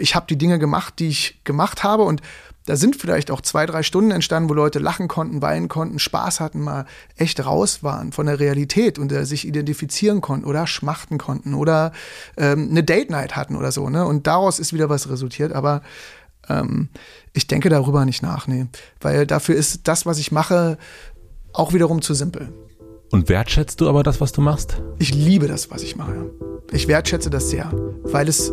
ich habe die Dinge gemacht, die ich gemacht habe und da sind vielleicht auch zwei, drei Stunden entstanden, wo Leute lachen konnten, weinen konnten, Spaß hatten, mal echt raus waren von der Realität und äh, sich identifizieren konnten oder schmachten konnten oder ähm, eine Date Night hatten oder so. Ne? Und daraus ist wieder was resultiert. Aber ähm, ich denke darüber nicht nach, nee. Weil dafür ist das, was ich mache, auch wiederum zu simpel. Und wertschätzt du aber das, was du machst? Ich liebe das, was ich mache. Ich wertschätze das sehr, weil es,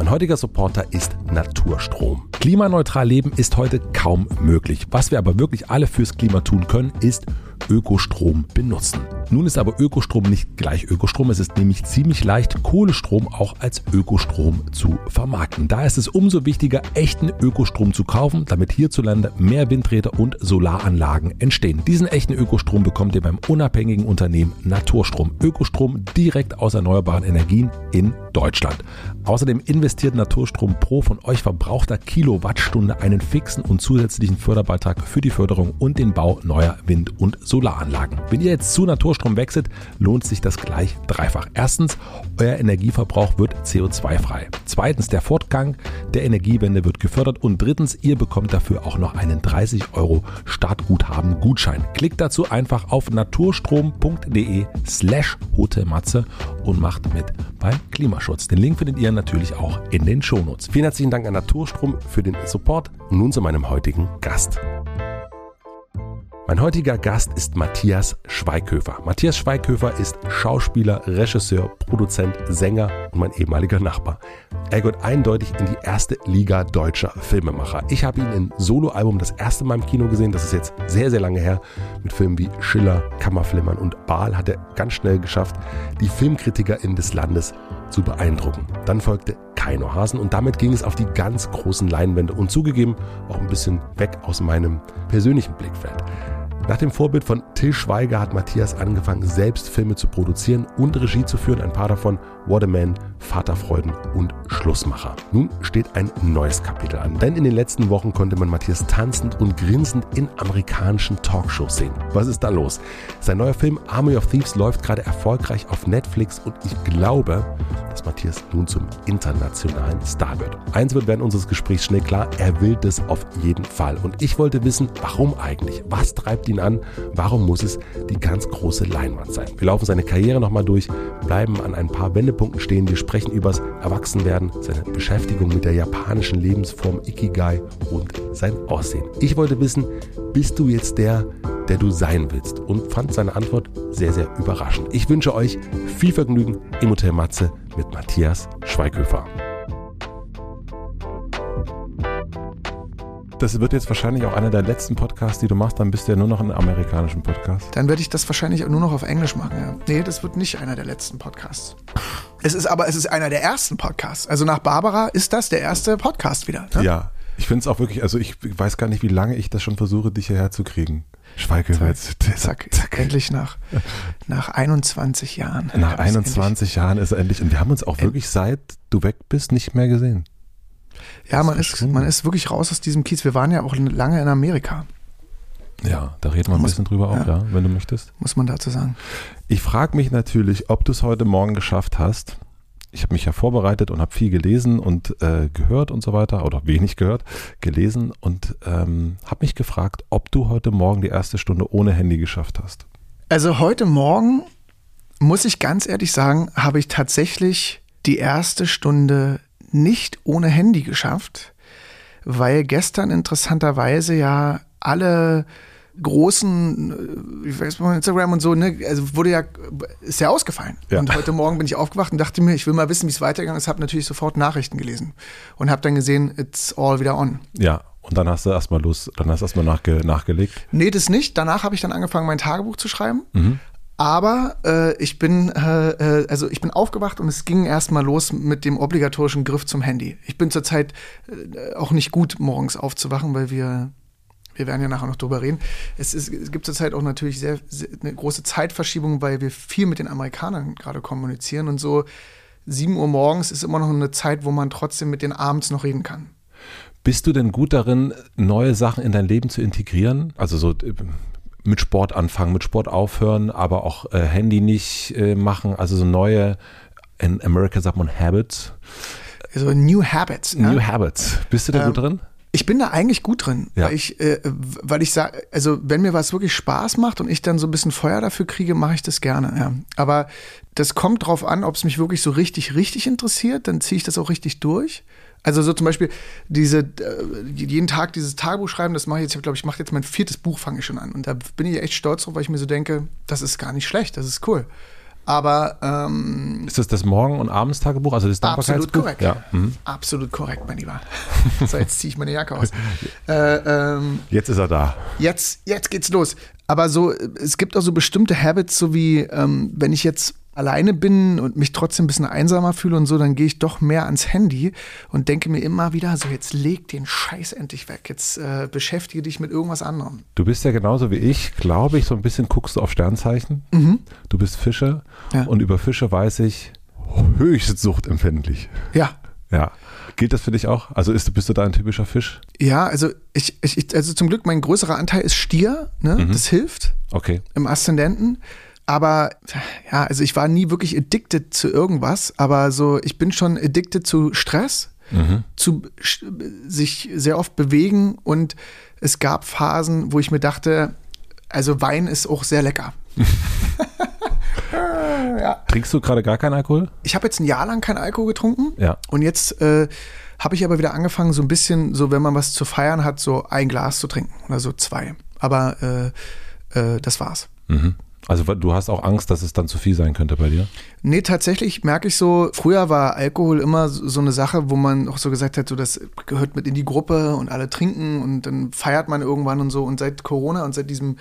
Mein heutiger Supporter ist Naturstrom. Klimaneutral leben ist heute kaum möglich. Was wir aber wirklich alle fürs Klima tun können, ist Ökostrom benutzen. Nun ist aber Ökostrom nicht gleich Ökostrom. Es ist nämlich ziemlich leicht, Kohlestrom auch als Ökostrom zu vermarkten. Da ist es umso wichtiger, echten Ökostrom zu kaufen, damit hierzulande mehr Windräder und Solaranlagen entstehen. Diesen echten Ökostrom bekommt ihr beim unabhängigen Unternehmen Naturstrom. Ökostrom direkt aus erneuerbaren Energien in Deutschland. Außerdem investiert Naturstrom pro von euch verbrauchter Kilowattstunde einen fixen und zusätzlichen Förderbeitrag für die Förderung und den Bau neuer Wind- und Solaranlagen. Wenn ihr jetzt zu Naturstrom wechselt, lohnt sich das gleich dreifach. Erstens, euer Energieverbrauch wird CO2-frei. Zweitens, der Fortgang der Energiewende wird gefördert. Und drittens, ihr bekommt dafür auch noch einen 30 Euro Startguthaben-Gutschein. Klickt dazu einfach auf naturstrom.de slash hotelmatze und macht mit beim Klimaschutz. Den Link findet ihr natürlich auch in den Shownotes. Vielen herzlichen Dank an Naturstrom für den Support. Nun zu meinem heutigen Gast. Mein heutiger Gast ist Matthias Schweighöfer. Matthias Schweighöfer ist Schauspieler, Regisseur, Produzent, Sänger und mein ehemaliger Nachbar. Er gehört eindeutig in die erste Liga deutscher Filmemacher. Ich habe ihn in Soloalbum das erste Mal im Kino gesehen. Das ist jetzt sehr, sehr lange her. Mit Filmen wie Schiller, Kammerflimmern und Baal hat er ganz schnell geschafft, die FilmkritikerInnen des Landes zu beeindrucken. Dann folgte Keino Hasen und damit ging es auf die ganz großen Leinwände und zugegeben auch ein bisschen weg aus meinem persönlichen Blickfeld. Nach dem Vorbild von Till Schweiger hat Matthias angefangen, selbst Filme zu produzieren und Regie zu führen. Ein paar davon What a Man, Vaterfreuden und Schlussmacher. Nun steht ein neues Kapitel an, denn in den letzten Wochen konnte man Matthias tanzend und grinsend in amerikanischen Talkshows sehen. Was ist da los? Sein neuer Film Army of Thieves läuft gerade erfolgreich auf Netflix und ich glaube, dass Matthias nun zum internationalen Star wird. Eins wird während unseres Gesprächs schnell klar, er will das auf jeden Fall. Und ich wollte wissen, warum eigentlich? Was treibt ihn an? Warum muss es die ganz große Leinwand sein? Wir laufen seine Karriere nochmal durch, bleiben an ein paar Wendepunkten stehen. Wir sprechen übers Erwachsenwerden, seine Beschäftigung mit der japanischen Lebensform Ikigai und sein Aussehen. Ich wollte wissen, bist du jetzt der, der du sein willst? Und fand seine Antwort sehr, sehr überraschend. Ich wünsche euch viel Vergnügen im Hotel Matze mit Matthias Schweighöfer. Das wird jetzt wahrscheinlich auch einer der letzten Podcasts, die du machst. Dann bist du ja nur noch in einem amerikanischen Podcast. Dann werde ich das wahrscheinlich nur noch auf Englisch machen. Ja. Nee, das wird nicht einer der letzten Podcasts. Es ist aber, es ist einer der ersten Podcasts. Also nach Barbara ist das der erste Podcast wieder. Ne? Ja, ich finde es auch wirklich, also ich weiß gar nicht, wie lange ich das schon versuche, dich hierher zu kriegen. Schweige jetzt. Zack, zack. Endlich nach, nach 21 Jahren. Nach 21 Jahren ist er endlich. Und wir haben uns auch wirklich seit du weg bist nicht mehr gesehen. Ja, man ist, man ist wirklich raus aus diesem Kiez. Wir waren ja auch lange in Amerika. Ja, da reden wir ein bisschen drüber auch, ja, wenn du möchtest. Muss man dazu sagen. Ich frage mich natürlich, ob du es heute Morgen geschafft hast. Ich habe mich ja vorbereitet und habe viel gelesen und äh, gehört und so weiter, oder wenig gehört, gelesen und ähm, habe mich gefragt, ob du heute Morgen die erste Stunde ohne Handy geschafft hast. Also heute Morgen, muss ich ganz ehrlich sagen, habe ich tatsächlich die erste Stunde nicht ohne Handy geschafft, weil gestern interessanterweise ja alle großen, ich weiß Instagram und so, ne, also wurde ja, ist ja ausgefallen. Ja. Und heute Morgen bin ich aufgewacht und dachte mir, ich will mal wissen, wie es weitergegangen ist, habe natürlich sofort Nachrichten gelesen und habe dann gesehen, it's all wieder on. Ja, und dann hast du erstmal los, dann hast du erstmal nachge, nachgelegt? Nee, das nicht. Danach habe ich dann angefangen, mein Tagebuch zu schreiben. Mhm. Aber äh, ich bin äh, äh, also ich bin aufgewacht und es ging erstmal los mit dem obligatorischen Griff zum Handy. Ich bin zurzeit äh, auch nicht gut morgens aufzuwachen, weil wir wir werden ja nachher noch drüber reden. Es, ist, es gibt zurzeit auch natürlich sehr, sehr, eine große Zeitverschiebung, weil wir viel mit den Amerikanern gerade kommunizieren und so 7 Uhr morgens ist immer noch eine Zeit, wo man trotzdem mit den abends noch reden kann. Bist du denn gut darin, neue Sachen in dein Leben zu integrieren? Also so äh, mit Sport anfangen, mit Sport aufhören, aber auch äh, Handy nicht äh, machen, also so neue, in Amerika sagt man Habits. Also New Habits. New ne? Habits. Bist du da ähm, gut drin? Ich bin da eigentlich gut drin, ja. weil ich, äh, weil ich sage, also wenn mir was wirklich Spaß macht und ich dann so ein bisschen Feuer dafür kriege, mache ich das gerne. Ja. Aber das kommt drauf an, ob es mich wirklich so richtig, richtig interessiert, dann ziehe ich das auch richtig durch. Also so zum Beispiel diese äh, jeden Tag dieses Tagebuch schreiben, das mache ich jetzt, ich glaube ich, mache jetzt mein viertes Buch, fange ich schon an. Und da bin ich echt stolz drauf, weil ich mir so denke, das ist gar nicht schlecht, das ist cool. Aber ähm, ist das das Morgen- und Abendstagebuch, also das Absolut korrekt. Ja. Mhm. Absolut korrekt, mein Lieber. so, jetzt ziehe ich meine Jacke aus. Äh, ähm, jetzt ist er da. Jetzt, jetzt geht's los. Aber so, es gibt auch so bestimmte Habits, so wie ähm, wenn ich jetzt alleine bin und mich trotzdem ein bisschen einsamer fühle und so, dann gehe ich doch mehr ans Handy und denke mir immer wieder, so jetzt leg den Scheiß endlich weg, jetzt äh, beschäftige dich mit irgendwas anderem. Du bist ja genauso wie ich, glaube ich, so ein bisschen guckst du auf Sternzeichen. Mhm. Du bist Fische ja. und über Fische weiß ich, höchst suchtempfindlich. Ja. Ja. Gilt das für dich auch? Also ist, bist du da ein typischer Fisch? Ja, also ich, ich also zum Glück mein größerer Anteil ist Stier, ne? Mhm. Das hilft. Okay. Im Aszendenten. Aber ja, also ich war nie wirklich addicted zu irgendwas, aber so, ich bin schon addicted zu Stress, mhm. zu sich sehr oft bewegen und es gab Phasen, wo ich mir dachte, also Wein ist auch sehr lecker. ja. Trinkst du gerade gar keinen Alkohol? Ich habe jetzt ein Jahr lang keinen Alkohol getrunken. Ja. Und jetzt äh, habe ich aber wieder angefangen, so ein bisschen, so wenn man was zu feiern hat, so ein Glas zu trinken oder so zwei. Aber äh, äh, das war's. Mhm. Also du hast auch Angst, dass es dann zu viel sein könnte bei dir? Nee, tatsächlich merke ich so, früher war Alkohol immer so eine Sache, wo man auch so gesagt hat, so das gehört mit in die Gruppe und alle trinken und dann feiert man irgendwann und so. Und seit Corona und seit diesem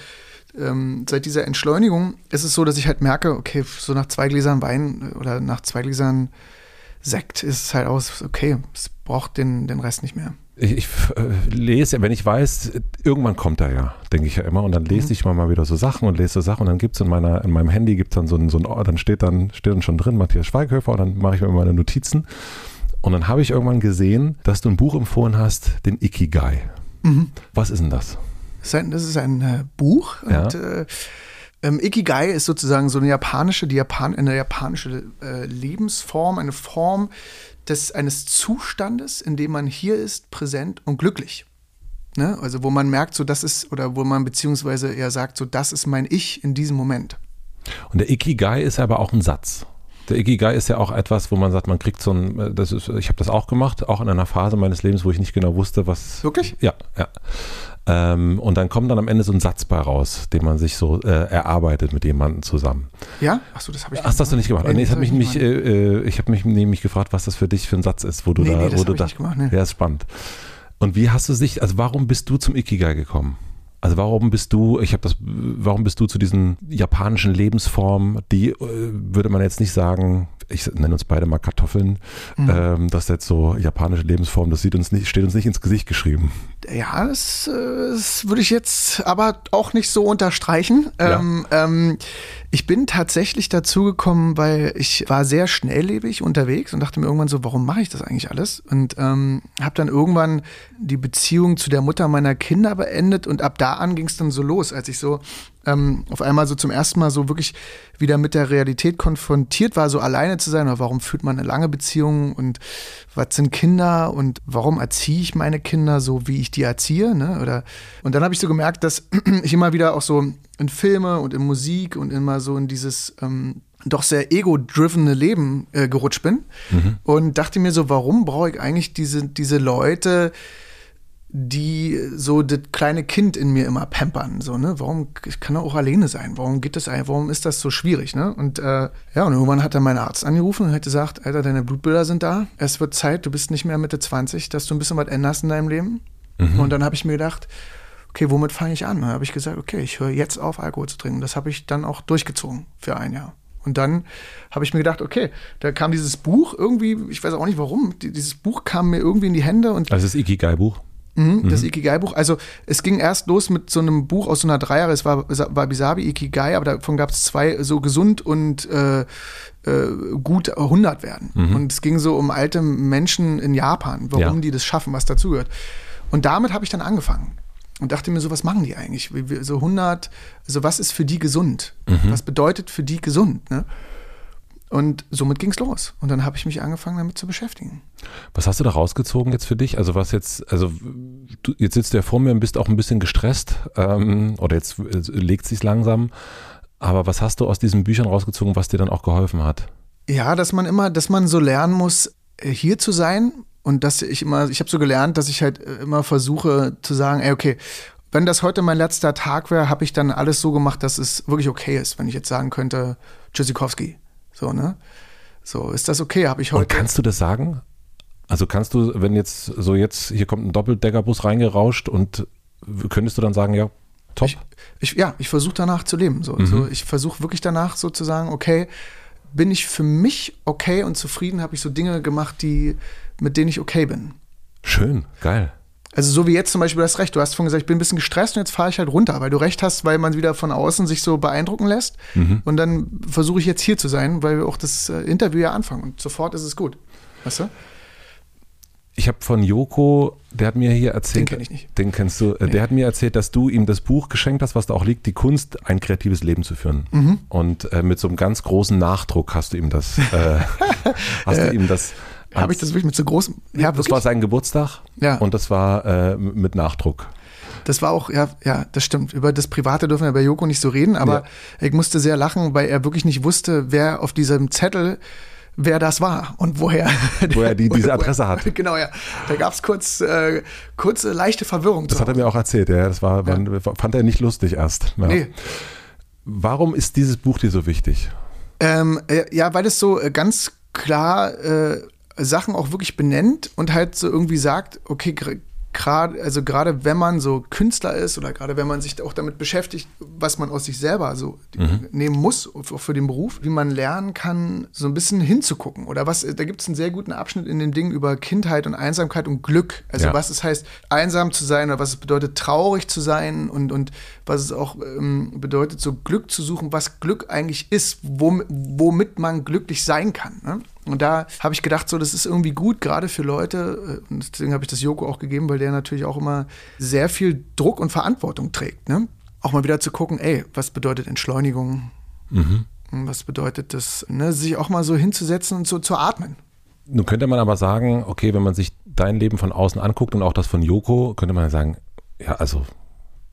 ähm, seit dieser Entschleunigung ist es so, dass ich halt merke, okay, so nach zwei Gläsern Wein oder nach zwei Gläsern Sekt ist es halt aus, okay, es braucht den, den Rest nicht mehr ich, äh, lese, wenn ich weiß, irgendwann kommt er ja, denke ich ja immer. Und dann lese mhm. ich mal, mal wieder so Sachen und lese so Sachen. Und dann gibt es in, meiner, in meinem Handy gibt's dann so ein, so ein, dann steht dann, steht dann schon drin, Matthias Schweighöfer, und dann mache ich mir meine Notizen. Und dann habe ich irgendwann gesehen, dass du ein Buch empfohlen hast, den Ikigai. Mhm. Was ist denn das? Das ist ein äh, Buch. Ja. Und, äh, ähm, Ikigai ist sozusagen so eine japanische, die Japan, eine japanische äh, Lebensform, eine Form, des, eines Zustandes, in dem man hier ist, präsent und glücklich. Ne? Also wo man merkt, so das ist, oder wo man beziehungsweise eher sagt, so das ist mein Ich in diesem Moment. Und der Ikigai ist aber auch ein Satz. Der Ikigai ist ja auch etwas, wo man sagt, man kriegt so ein, das ist, ich habe das auch gemacht, auch in einer Phase meines Lebens, wo ich nicht genau wusste, was. Wirklich? Ja, ja. Ähm, und dann kommt dann am Ende so ein Satz bei raus, den man sich so äh, erarbeitet mit jemandem zusammen. Ja? Achso, das habe ich Ach, das hast du nicht gemacht. Nee, nee, ich habe mich, mich, äh, äh, ich hab mich nämlich gefragt, was das für dich für ein Satz ist, wo du nee, da. Nee, das wo du da, nicht gemacht, nee. Ja, ist spannend. Und wie hast du sich, also warum bist du zum Ikigai gekommen? Also warum bist du, ich habe das, warum bist du zu diesen japanischen Lebensformen, die äh, würde man jetzt nicht sagen, ich nenne uns beide mal Kartoffeln, mhm. ähm, das ist jetzt so japanische Lebensform, das sieht uns nicht, steht uns nicht ins Gesicht geschrieben. Ja, das, äh, das würde ich jetzt aber auch nicht so unterstreichen. Ja. Ähm, ähm, ich bin tatsächlich dazu gekommen, weil ich war sehr schnelllebig unterwegs und dachte mir irgendwann so, warum mache ich das eigentlich alles? Und ähm, habe dann irgendwann die Beziehung zu der Mutter meiner Kinder beendet und ab da an ging es dann so los, als ich so ähm, auf einmal so zum ersten Mal so wirklich wieder mit der Realität konfrontiert war, so alleine zu sein oder warum führt man eine lange Beziehung und was sind Kinder und warum erziehe ich meine Kinder so, wie ich die erziehe, ne? Oder und dann habe ich so gemerkt, dass ich immer wieder auch so in Filme und in Musik und immer so in dieses ähm, doch sehr ego-drivene Leben äh, gerutscht bin mhm. und dachte mir so, warum brauche ich eigentlich diese, diese Leute, die so das kleine Kind in mir immer pampern. So, ne? Warum ich kann er auch alleine sein? Warum geht das Warum ist das so schwierig? Ne? Und äh, ja, und irgendwann hat dann mein Arzt angerufen und hat gesagt, Alter, deine Blutbilder sind da. Es wird Zeit, du bist nicht mehr Mitte 20, dass du ein bisschen was änderst in deinem Leben. Mhm. Und dann habe ich mir gedacht, okay, womit fange ich an? Dann habe ich gesagt, okay, ich höre jetzt auf, Alkohol zu trinken. Das habe ich dann auch durchgezogen für ein Jahr. Und dann habe ich mir gedacht, okay, da kam dieses Buch irgendwie, ich weiß auch nicht warum, dieses Buch kam mir irgendwie in die Hände und. Also das Ikigai-Buch? Mhm, das Ikigai-Buch. Also es ging erst los mit so einem Buch aus so einer Dreijahre, es war Wabi Sabi Ikigai, aber davon gab es zwei, so gesund und äh, äh, gut 100 werden. Mhm. Und es ging so um alte Menschen in Japan, warum Ja. die das schaffen, was dazugehört. Und damit habe ich dann angefangen und dachte mir so, was machen die eigentlich? So 100, also was ist für die gesund? Mhm. Was bedeutet für die gesund? Ne? Und somit ging es los. Und dann habe ich mich angefangen, damit zu beschäftigen. Was hast du da rausgezogen jetzt für dich? Also was jetzt, also du, jetzt sitzt du ja vor mir und bist auch ein bisschen gestresst ähm, oder jetzt äh, legt sich langsam. Aber was hast du aus diesen Büchern rausgezogen, was dir dann auch geholfen hat? Ja, dass man immer, dass man so lernen muss, äh, hier zu sein und dass ich immer, ich habe so gelernt, dass ich halt äh, immer versuche zu sagen, ey, okay, wenn das heute mein letzter Tag wäre, habe ich dann alles so gemacht, dass es wirklich okay ist, wenn ich jetzt sagen könnte, Tschüssikowski, so, ne? So, ist das okay? Habe ich heute. Und kannst du das sagen? Also kannst du, wenn jetzt so jetzt, hier kommt ein Doppeldeckerbus reingerauscht und könntest du dann sagen, ja, top? Ich, ja, ich versuche danach zu leben. So. Mhm. So, ich versuche wirklich danach so zu sagen, okay, bin ich für mich okay und zufrieden, habe ich so Dinge gemacht, die, mit denen ich okay bin. Schön, geil. Also so wie jetzt zum Beispiel, du hast recht, du hast vorhin gesagt, ich bin ein bisschen gestresst und jetzt fahre ich halt runter, weil du recht hast, weil man wieder von außen sich so beeindrucken lässt. Und dann versuche ich jetzt hier zu sein, weil wir auch das äh, Interview ja anfangen und sofort ist es gut. Weißt du? Ich habe von Joko, der hat mir hier erzählt. Den kenn ich nicht. Den kennst du. äh, Der hat mir erzählt, dass du ihm das Buch geschenkt hast, was da auch liegt, die Kunst, ein kreatives Leben zu führen. Mhm. Und äh, mit so einem ganz großen Nachdruck hast du ihm das, äh, hast du ihm das. Habe ich das wirklich mit so großem. Ja, das war sein Geburtstag Ja. und das war äh, mit Nachdruck. Das war auch, ja, ja, das stimmt. Über das Private dürfen wir bei Joko nicht so reden, aber ich musste sehr lachen, weil er wirklich nicht wusste, wer auf diesem Zettel, wer das war und woher. Woher die diese Adresse hat. Genau, ja. Da gab es kurz, äh, kurze leichte Verwirrung. Das hat er mir auch erzählt, ja. Das war, man, fand er nicht lustig erst. Ja. Nee. Warum ist dieses Buch dir so wichtig? Ähm, äh, ja, weil es so äh, ganz klar äh, Sachen auch wirklich benennt und halt so irgendwie sagt, okay, gerade, also gerade wenn man so Künstler ist oder gerade wenn man sich auch damit beschäftigt, was man aus sich selber so nehmen muss auch für den Beruf, wie man lernen kann, so ein bisschen hinzugucken. Oder was, da gibt es einen sehr guten Abschnitt in dem Ding über Kindheit und Einsamkeit und Glück. Also Ja. was es heißt, einsam zu sein oder was es bedeutet, traurig zu sein und, und was es auch ähm, bedeutet, so Glück zu suchen, was Glück eigentlich ist, wom, womit man glücklich sein kann. Ne? Und da habe ich gedacht, so, das ist irgendwie gut, gerade für Leute, äh, und deswegen habe ich das Joko auch gegeben, weil der natürlich auch immer sehr viel Druck und Verantwortung trägt. Ne? Auch mal wieder zu gucken, ey, was bedeutet Entschleunigung? Was bedeutet das, ne, sich auch mal so hinzusetzen und so zu atmen? Nun könnte man aber sagen, okay, wenn man sich dein Leben von außen anguckt und auch das von Joko, könnte man sagen, ja, also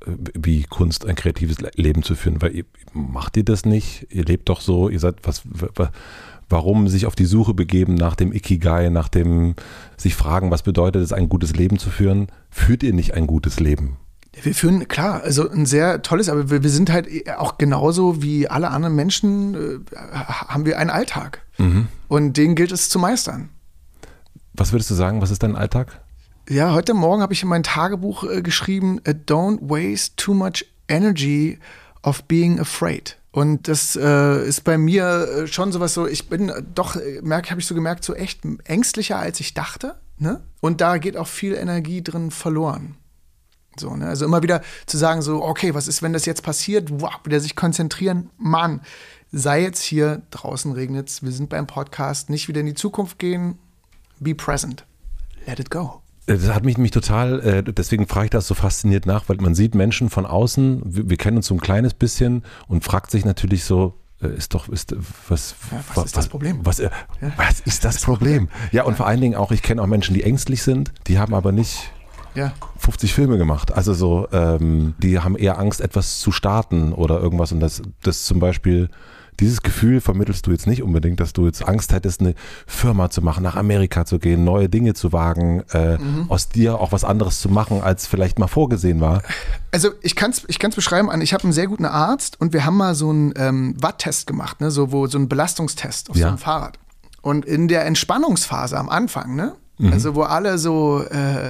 äh, wie Kunst ein kreatives Le- Leben zu führen, weil ihr macht ihr das nicht, ihr lebt doch so, ihr seid was, wa- warum sich auf die Suche begeben nach dem Ikigai, nach dem sich fragen, was bedeutet es, ein gutes Leben zu führen, führt ihr nicht ein gutes Leben? Wir führen, klar, also ein sehr tolles, aber wir, wir sind halt auch genauso wie alle anderen Menschen, äh, haben wir einen Alltag. Und den gilt es zu meistern. Was würdest du sagen, was ist dein Alltag? Ja, heute Morgen habe ich in mein Tagebuch äh, geschrieben, don't waste too much energy of being afraid. Und das äh, ist bei mir äh, schon sowas so, ich bin äh, doch, äh, merke, habe ich so gemerkt, so echt ängstlicher, als ich dachte. Ne? Und da geht auch viel Energie drin verloren. So, ne? Also immer wieder zu sagen, so, okay, was ist, wenn das jetzt passiert? Wow, wieder sich konzentrieren. Mann, sei jetzt hier, draußen regnet's, wir sind beim Podcast, nicht wieder in die Zukunft gehen. Be present. Let it go. Das hat mich, mich total, äh, deswegen frage ich das so fasziniert nach, weil man sieht Menschen von außen, wir, wir kennen uns so ein kleines bisschen und fragt sich natürlich so, äh, ist doch, ist, was, Ja, was ist das Problem? Was, äh, was ist das Problem? Ja, und vor allen Dingen auch, ich kenne auch Menschen, die ängstlich sind, die haben aber nicht Ja. 50 Filme gemacht. Also so, ähm, die haben eher Angst, etwas zu starten oder irgendwas. Und das, das zum Beispiel, dieses Gefühl vermittelst du jetzt nicht unbedingt, dass du jetzt Angst hättest, eine Firma zu machen, nach Amerika zu gehen, neue Dinge zu wagen, äh, aus dir auch was anderes zu machen, als vielleicht mal vorgesehen war. Also ich kann es ich kann's beschreiben ich habe einen sehr guten Arzt und wir haben mal so einen ähm, Watt-Test gemacht, ne? so, wo, so einen Belastungstest auf Ja. so einem Fahrrad. Und in der Entspannungsphase am Anfang, ne? Also wo alle so äh,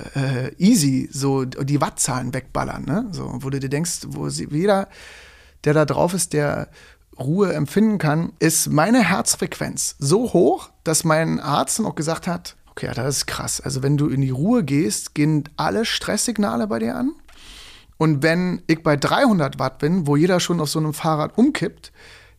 äh, easy so die Wattzahlen wegballern, ne? So, wo du dir denkst, wo sie, jeder, der da drauf ist, der Ruhe empfinden kann, ist meine Herzfrequenz so hoch, dass mein Arzt dann auch gesagt hat, Okay, das ist krass. Also wenn du in die Ruhe gehst, gehen alle Stresssignale bei dir an. Und wenn ich bei 300 Watt bin, wo jeder schon auf so einem Fahrrad umkippt,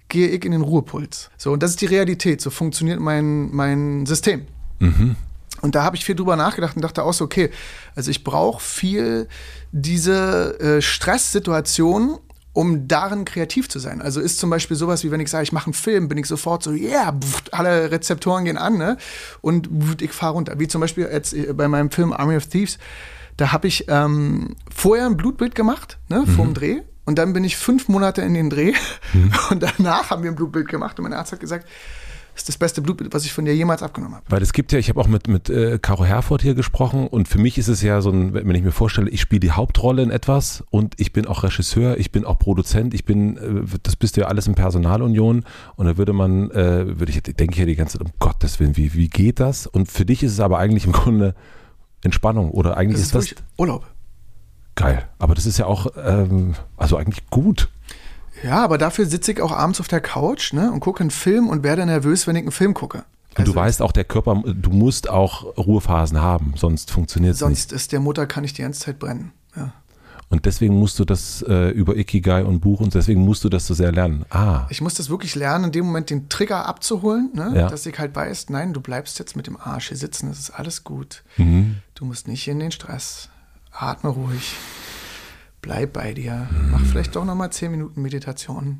gehe ich in den Ruhepuls. So, und das ist die Realität. So funktioniert mein, mein System. Mhm. Und da habe ich viel drüber nachgedacht und dachte auch so, okay, also ich brauche viel diese äh, Stresssituation, um darin kreativ zu sein. Also ist zum Beispiel sowas wie, wenn ich sage, ich mache einen Film, bin ich sofort so, yeah, alle Rezeptoren gehen an, ne? Und pff, ich fahre runter. Wie zum Beispiel jetzt äh, bei meinem Film Army of Thieves, da habe ich ähm, vorher ein Blutbild gemacht, ne, mhm. vorm Dreh. Und dann bin ich fünf Monate in den Dreh mhm. und danach haben wir ein Blutbild gemacht und mein Arzt hat gesagt, ist das beste Blutbild, was ich von dir jemals abgenommen habe. Weil es gibt ja, ich habe auch mit, mit äh, Caro Herford hier gesprochen und für mich ist es ja so ein, wenn ich mir vorstelle, ich spiele die Hauptrolle in etwas und ich bin auch Regisseur, ich bin auch Produzent, ich bin, äh, das bist du ja alles in Personalunion und da würde man, äh, würde ich, denke ich ja die ganze Zeit, um Gottes Willen, wie, wie geht das? Und für dich ist es aber eigentlich im Grunde Entspannung oder eigentlich das ist, ist das Urlaub. Geil, aber das ist ja auch, ähm, also eigentlich gut. Ja, aber dafür sitze ich auch abends auf der Couch ne, und gucke einen Film und werde nervös, wenn ich einen Film gucke. Und also, du weißt auch, der Körper, du musst auch Ruhephasen haben, sonst funktioniert es nicht. Sonst ist der Mutter, kann ich die ganze Zeit brennen. Ja. Und deswegen musst du das äh, über Ikigai und Buch und deswegen musst du das so sehr lernen. Ah. Ich muss das wirklich lernen, in dem Moment den Trigger abzuholen, ne? ja. dass ich halt weiß, nein, du bleibst jetzt mit dem Arsch hier sitzen, das ist alles gut. Mhm. Du musst nicht in den Stress. Atme ruhig. Bleib bei dir. Mach vielleicht doch nochmal zehn Minuten Meditation.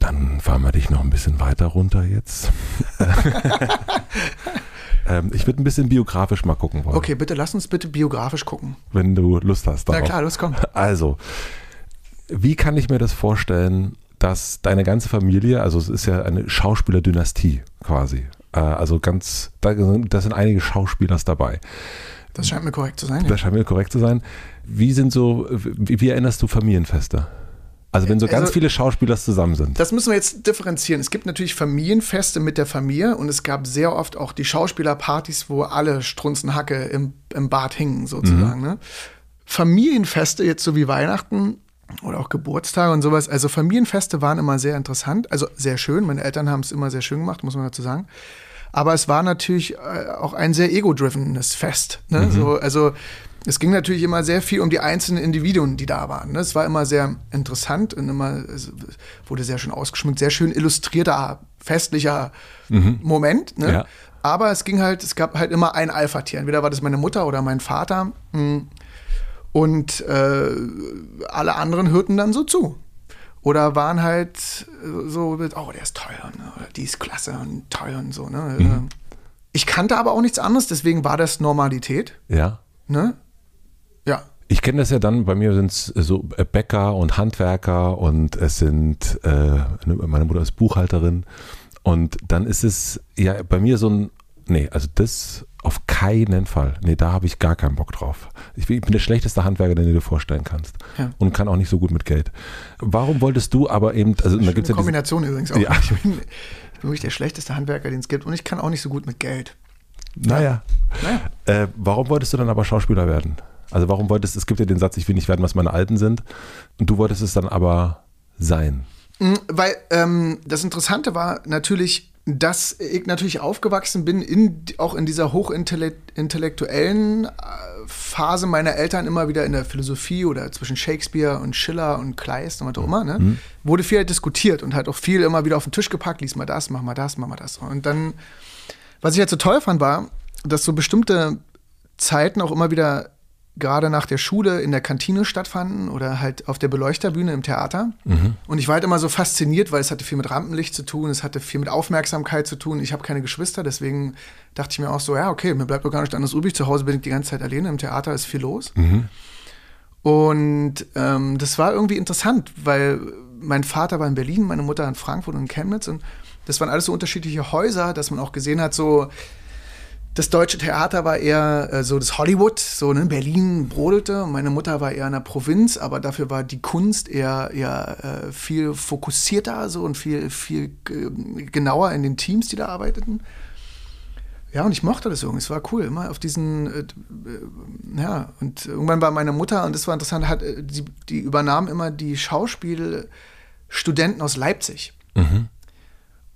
Dann fahren wir dich noch ein bisschen weiter runter jetzt. ähm, ich würde ein bisschen biografisch mal gucken wollen. Okay, bitte lass uns bitte biografisch gucken. Wenn du Lust hast. Darauf. Na klar, los komm. Also, wie kann ich mir das vorstellen, dass deine ganze Familie, also es ist ja eine Schauspielerdynastie quasi, äh, also ganz, da sind einige Schauspieler dabei. Das scheint mir korrekt zu sein. Das scheint mir korrekt zu sein. Wie sind so, wie, wie erinnerst du Familienfeste? Also wenn so ganz also, viele Schauspieler zusammen sind. Das müssen wir jetzt differenzieren. Es gibt natürlich Familienfeste mit der Familie und es gab sehr oft auch die Schauspielerpartys, wo alle Strunzenhacke im, im Bad hingen, sozusagen. Mhm. Ne? Familienfeste, jetzt so wie Weihnachten oder auch Geburtstage und sowas. Also Familienfeste waren immer sehr interessant, also sehr schön. Meine Eltern haben es immer sehr schön gemacht, muss man dazu sagen. Aber es war natürlich äh, auch ein sehr ego-drivenes Fest. Ne? Mhm. So, also es ging natürlich immer sehr viel um die einzelnen Individuen, die da waren. Ne? Es war immer sehr interessant und immer wurde sehr schön ausgeschmückt, sehr schön illustrierter, festlicher mhm. Moment. Ne? Ja. Aber es ging halt, es gab halt immer ein Alpha-Tier. Entweder war das meine Mutter oder mein Vater. Hm. Und äh, alle anderen hörten dann so zu. Oder waren halt so, oh, der ist toll oder die ist klasse und toll und so. Ne? Mhm. Ich kannte aber auch nichts anderes, deswegen war das Normalität. Ja. Ne? Ja. Ich kenne das ja dann, bei mir sind es so Bäcker und Handwerker und es sind, äh, meine Mutter ist Buchhalterin und dann ist es ja bei mir so ein, nee, also das auf keinen Fall. Nee, da habe ich gar keinen Bock drauf. Ich bin der schlechteste Handwerker, den du dir vorstellen kannst. Ja. Und kann auch nicht so gut mit Geld. Warum wolltest du aber eben, also da gibt's ja Kombination übrigens auch. Ja. Ich, bin, ich bin wirklich der schlechteste Handwerker, den es gibt und ich kann auch nicht so gut mit Geld. Naja. naja. Äh, warum wolltest du dann aber Schauspieler werden? Also warum wolltest, es gibt ja den Satz, ich will nicht werden, was meine Alten sind. Und du wolltest es dann aber sein. Mhm, weil ähm, das Interessante war natürlich, dass ich natürlich aufgewachsen bin, in, auch in dieser hochintellektuellen äh, Phase meiner Eltern immer wieder in der Philosophie oder zwischen Shakespeare und Schiller und Kleist und was auch immer, ne, mhm. wurde viel halt diskutiert und halt auch viel immer wieder auf den Tisch gepackt, lies mal das, mach mal das, mach mal das. Und dann, was ich halt so toll fand, war, dass so bestimmte Zeiten auch immer wieder gerade nach der Schule in der Kantine stattfanden oder halt auf der Beleuchterbühne im Theater. Mhm. Und ich war halt immer so fasziniert, weil es hatte viel mit Rampenlicht zu tun, es hatte viel mit Aufmerksamkeit zu tun. Ich habe keine Geschwister, deswegen dachte ich mir auch so, ja, okay, mir bleibt doch gar nicht anders übrig. Zu Hause bin ich die ganze Zeit alleine, im Theater ist viel los. Mhm. Und ähm, das war irgendwie interessant, weil mein Vater war in Berlin, meine Mutter in Frankfurt und in Chemnitz und das waren alles so unterschiedliche Häuser, dass man auch gesehen hat, so das deutsche Theater war eher äh, so das Hollywood, so ne, Berlin brodelte. Meine Mutter war eher in der Provinz, aber dafür war die Kunst eher, eher äh, viel fokussierter so und viel, viel genauer in den Teams, die da arbeiteten. Ja, und ich mochte das irgendwie. Es war cool, immer auf diesen, äh, äh, ja, und irgendwann war meine Mutter, und das war interessant, hat, äh, die, die übernahm immer die Schauspielstudenten aus Leipzig. Mhm.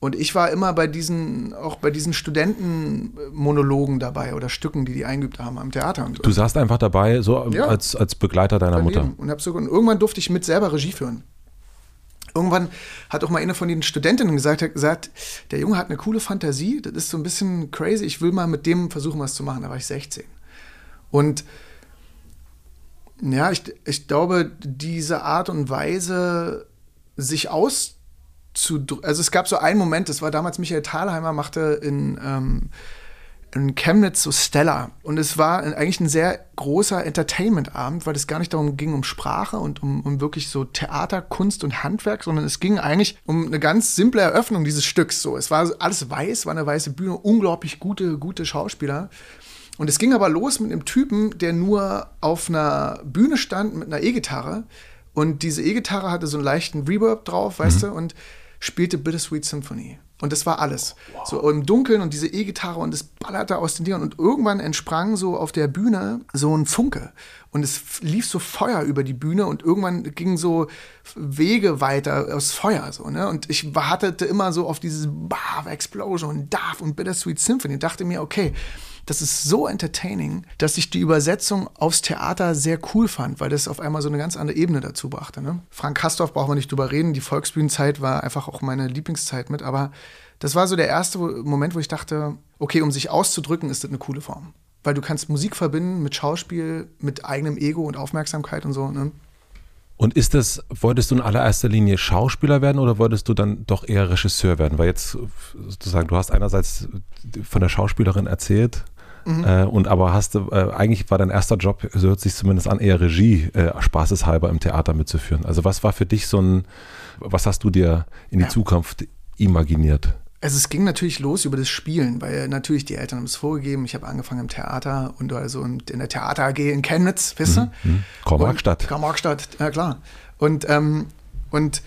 Und ich war immer bei diesen, auch bei diesen Studentenmonologen dabei oder Stücken, die die eingeübt haben am Theater. Und, du saßt einfach dabei, so ja, als, als Begleiter deiner Mutter. Und, hab so, und irgendwann durfte ich mit selber Regie führen. Irgendwann hat auch mal eine von den Studentinnen gesagt, hat gesagt, der Junge hat eine coole Fantasie, das ist so ein bisschen crazy, ich will mal mit dem versuchen, was zu machen. Da war ich 16. Und ja, ich, ich glaube, diese Art und Weise, sich auszudrücken, also es gab so einen Moment, das war damals Michael Thalheimer, machte in, ähm, in Chemnitz so Stella. Und es war eigentlich ein sehr großer Entertainment-Abend, weil es gar nicht darum ging, um Sprache und um, um wirklich so Theater, Kunst und Handwerk, sondern es ging eigentlich um eine ganz simple Eröffnung dieses Stücks. So, es war alles weiß, war eine weiße Bühne, unglaublich gute, gute Schauspieler. Und es ging aber los mit einem Typen, der nur auf einer Bühne stand mit einer E-Gitarre. Und diese E-Gitarre hatte so einen leichten Reverb drauf, weißt mhm. du, und spielte Bittersweet Symphony. Und das war alles. Wow. So im Dunkeln und diese E-Gitarre und es ballerte aus den Dingern. Und irgendwann entsprang so auf der Bühne so ein Funke. Und es lief so Feuer über die Bühne und irgendwann gingen so Wege weiter aus Feuer. So, ne? Und ich wartete immer so auf dieses Bav, Explosion und Darf und Bittersweet Symphony. Und dachte mir, okay, das ist so entertaining, dass ich die Übersetzung aufs Theater sehr cool fand, weil das auf einmal so eine ganz andere Ebene dazu brachte. Ne? Frank Kastorf brauchen wir nicht drüber reden. Die Volksbühnenzeit war einfach auch meine Lieblingszeit mit. Aber das war so der erste Moment, wo ich dachte, okay, um sich auszudrücken, ist das eine coole Form. Weil du kannst Musik verbinden mit Schauspiel, mit eigenem Ego und Aufmerksamkeit und so. Ne? Und ist das, wolltest du in allererster Linie Schauspieler werden oder wolltest du dann doch eher Regisseur werden? Weil jetzt sozusagen, du hast einerseits von der Schauspielerin erzählt, Mhm. Äh, und aber hast du, äh, eigentlich war dein erster Job, so hört sich zumindest an, eher Regie, äh, spaßeshalber im Theater mitzuführen. Also was war für dich so ein, was hast du dir in die ja. Zukunft imaginiert? Also es ging natürlich los über das Spielen, weil natürlich die Eltern haben es vorgegeben. Ich habe angefangen im Theater und also in der Theater AG in Chemnitz, wisst ihr? Mhm. mhm. Karl-Marx-Stadt. Karl-Marx-Stadt, ja klar. Und, ähm, und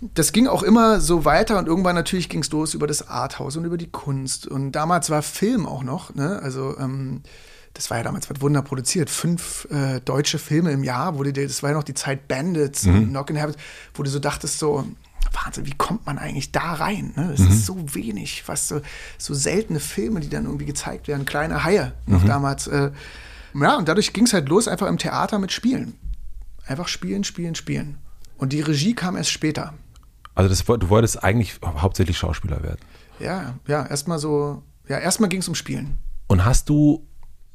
das ging auch immer so weiter und irgendwann natürlich ging es los über das Arthouse und über die Kunst. Und damals war Film auch noch, ne? Also ähm, das war ja damals was Wunder produziert. Fünf äh, deutsche Filme im Jahr, die, das war ja noch die Zeit Bandits mhm. und Knock in Habit, wo du so dachtest, so, Wahnsinn, wie kommt man eigentlich da rein? Ne? Das mhm. ist so wenig, was so, so seltene Filme, die dann irgendwie gezeigt werden, kleine Haie noch mhm. damals. Äh, ja, und dadurch ging es halt los, einfach im Theater mit Spielen. Einfach spielen, spielen, spielen. Und die Regie kam erst später. Also das, du wolltest eigentlich hauptsächlich Schauspieler werden. Ja, ja, erstmal so, ja, erstmal ging es um Spielen. Und hast du,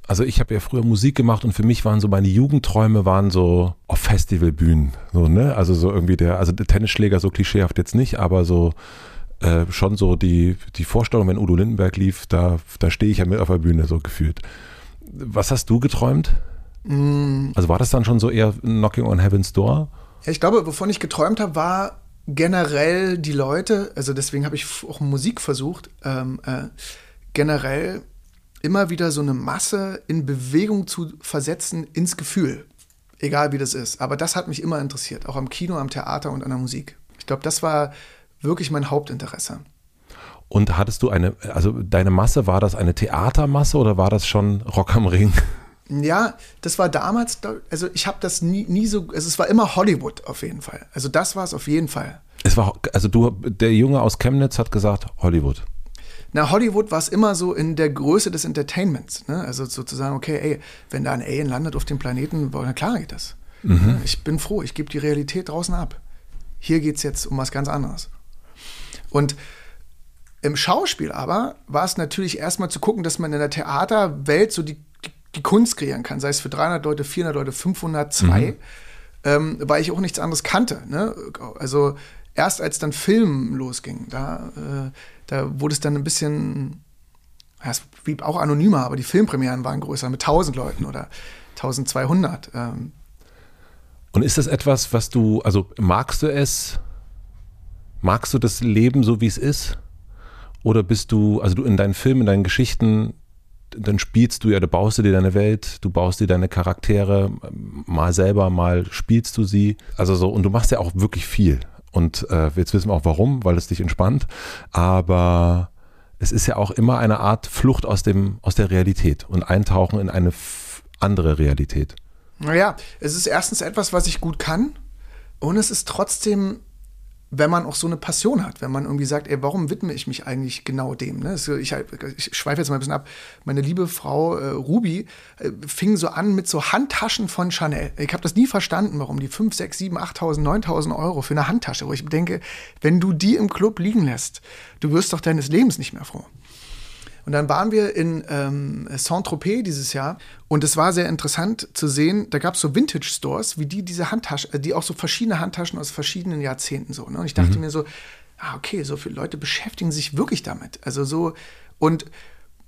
also ich habe ja früher Musik gemacht und für mich waren so meine Jugendträume waren so auf Festivalbühnen, so, ne? Also so irgendwie der, also der Tennisschläger so klischeehaft jetzt nicht, aber so äh, schon so die, die Vorstellung, wenn Udo Lindenberg lief, da, da stehe ich ja mit auf der Bühne, so gefühlt. Was hast du geträumt? Mm. Also war das dann schon so eher Knocking on Heaven's Door? Ja, ich glaube, wovon ich geträumt habe, war generell die Leute, also deswegen habe ich auch Musik versucht, ähm, äh, generell immer wieder so eine Masse in Bewegung zu versetzen ins Gefühl. Egal wie das ist. Aber das hat mich immer interessiert, auch am Kino, am Theater und an der Musik. Ich glaube, das war wirklich mein Hauptinteresse. Und hattest du eine, also deine Masse, war das eine Theatermasse oder war das schon Rock am Ring? Ja, das war damals, also ich habe das nie, nie so, also es war immer Hollywood auf jeden Fall. Also das war es auf jeden Fall. Es war, also du, der Junge aus Chemnitz hat gesagt Hollywood. Na, Hollywood war es immer so in der Größe des Entertainments. Ne? Also sozusagen, okay, ey, wenn da ein Alien landet auf dem Planeten, na klar geht das. Mhm. Ich bin froh, ich gebe die Realität draußen ab. Hier geht es jetzt um was ganz anderes. Und im Schauspiel aber war es natürlich erstmal zu gucken, dass man in der Theaterwelt so die die Kunst kreieren kann, sei es für 300 Leute, 400 Leute, 502, mhm. ähm, weil ich auch nichts anderes kannte. Ne? Also erst als dann Film losging, da, äh, da wurde es dann ein bisschen, ja, es blieb auch anonymer, aber die Filmpremieren waren größer mit 1000 Leuten oder 1200. Ähm. Und ist das etwas, was du, also magst du es, magst du das Leben so, wie es ist? Oder bist du, also du in deinen Filmen, in deinen Geschichten, dann spielst du ja, du baust dir deine Welt, du baust dir deine Charaktere, mal selber, mal spielst du sie. Also so, und du machst ja auch wirklich viel. Und äh, jetzt wissen wir auch warum, weil es dich entspannt. Aber es ist ja auch immer eine Art Flucht aus, dem, aus der Realität und Eintauchen in eine andere Realität. Naja, es ist erstens etwas, was ich gut kann. Und es ist trotzdem wenn man auch so eine Passion hat, wenn man irgendwie sagt, ey, warum widme ich mich eigentlich genau dem? Ne? Ich, ich schweife jetzt mal ein bisschen ab. Meine liebe Frau äh, Ruby äh, fing so an mit so Handtaschen von Chanel. Ich habe das nie verstanden, warum die 5, 6, 7, 8.000, 9.000 Euro für eine Handtasche, wo ich denke, wenn du die im Club liegen lässt, du wirst doch deines Lebens nicht mehr froh. Und dann waren wir in ähm, Saint-Tropez dieses Jahr und es war sehr interessant zu sehen, da gab es so Vintage-Stores, wie die diese Handtaschen, äh, die auch so verschiedene Handtaschen aus verschiedenen Jahrzehnten so. Ne? Und ich dachte mhm. mir so, ah, okay, so viele Leute beschäftigen sich wirklich damit. Also so, und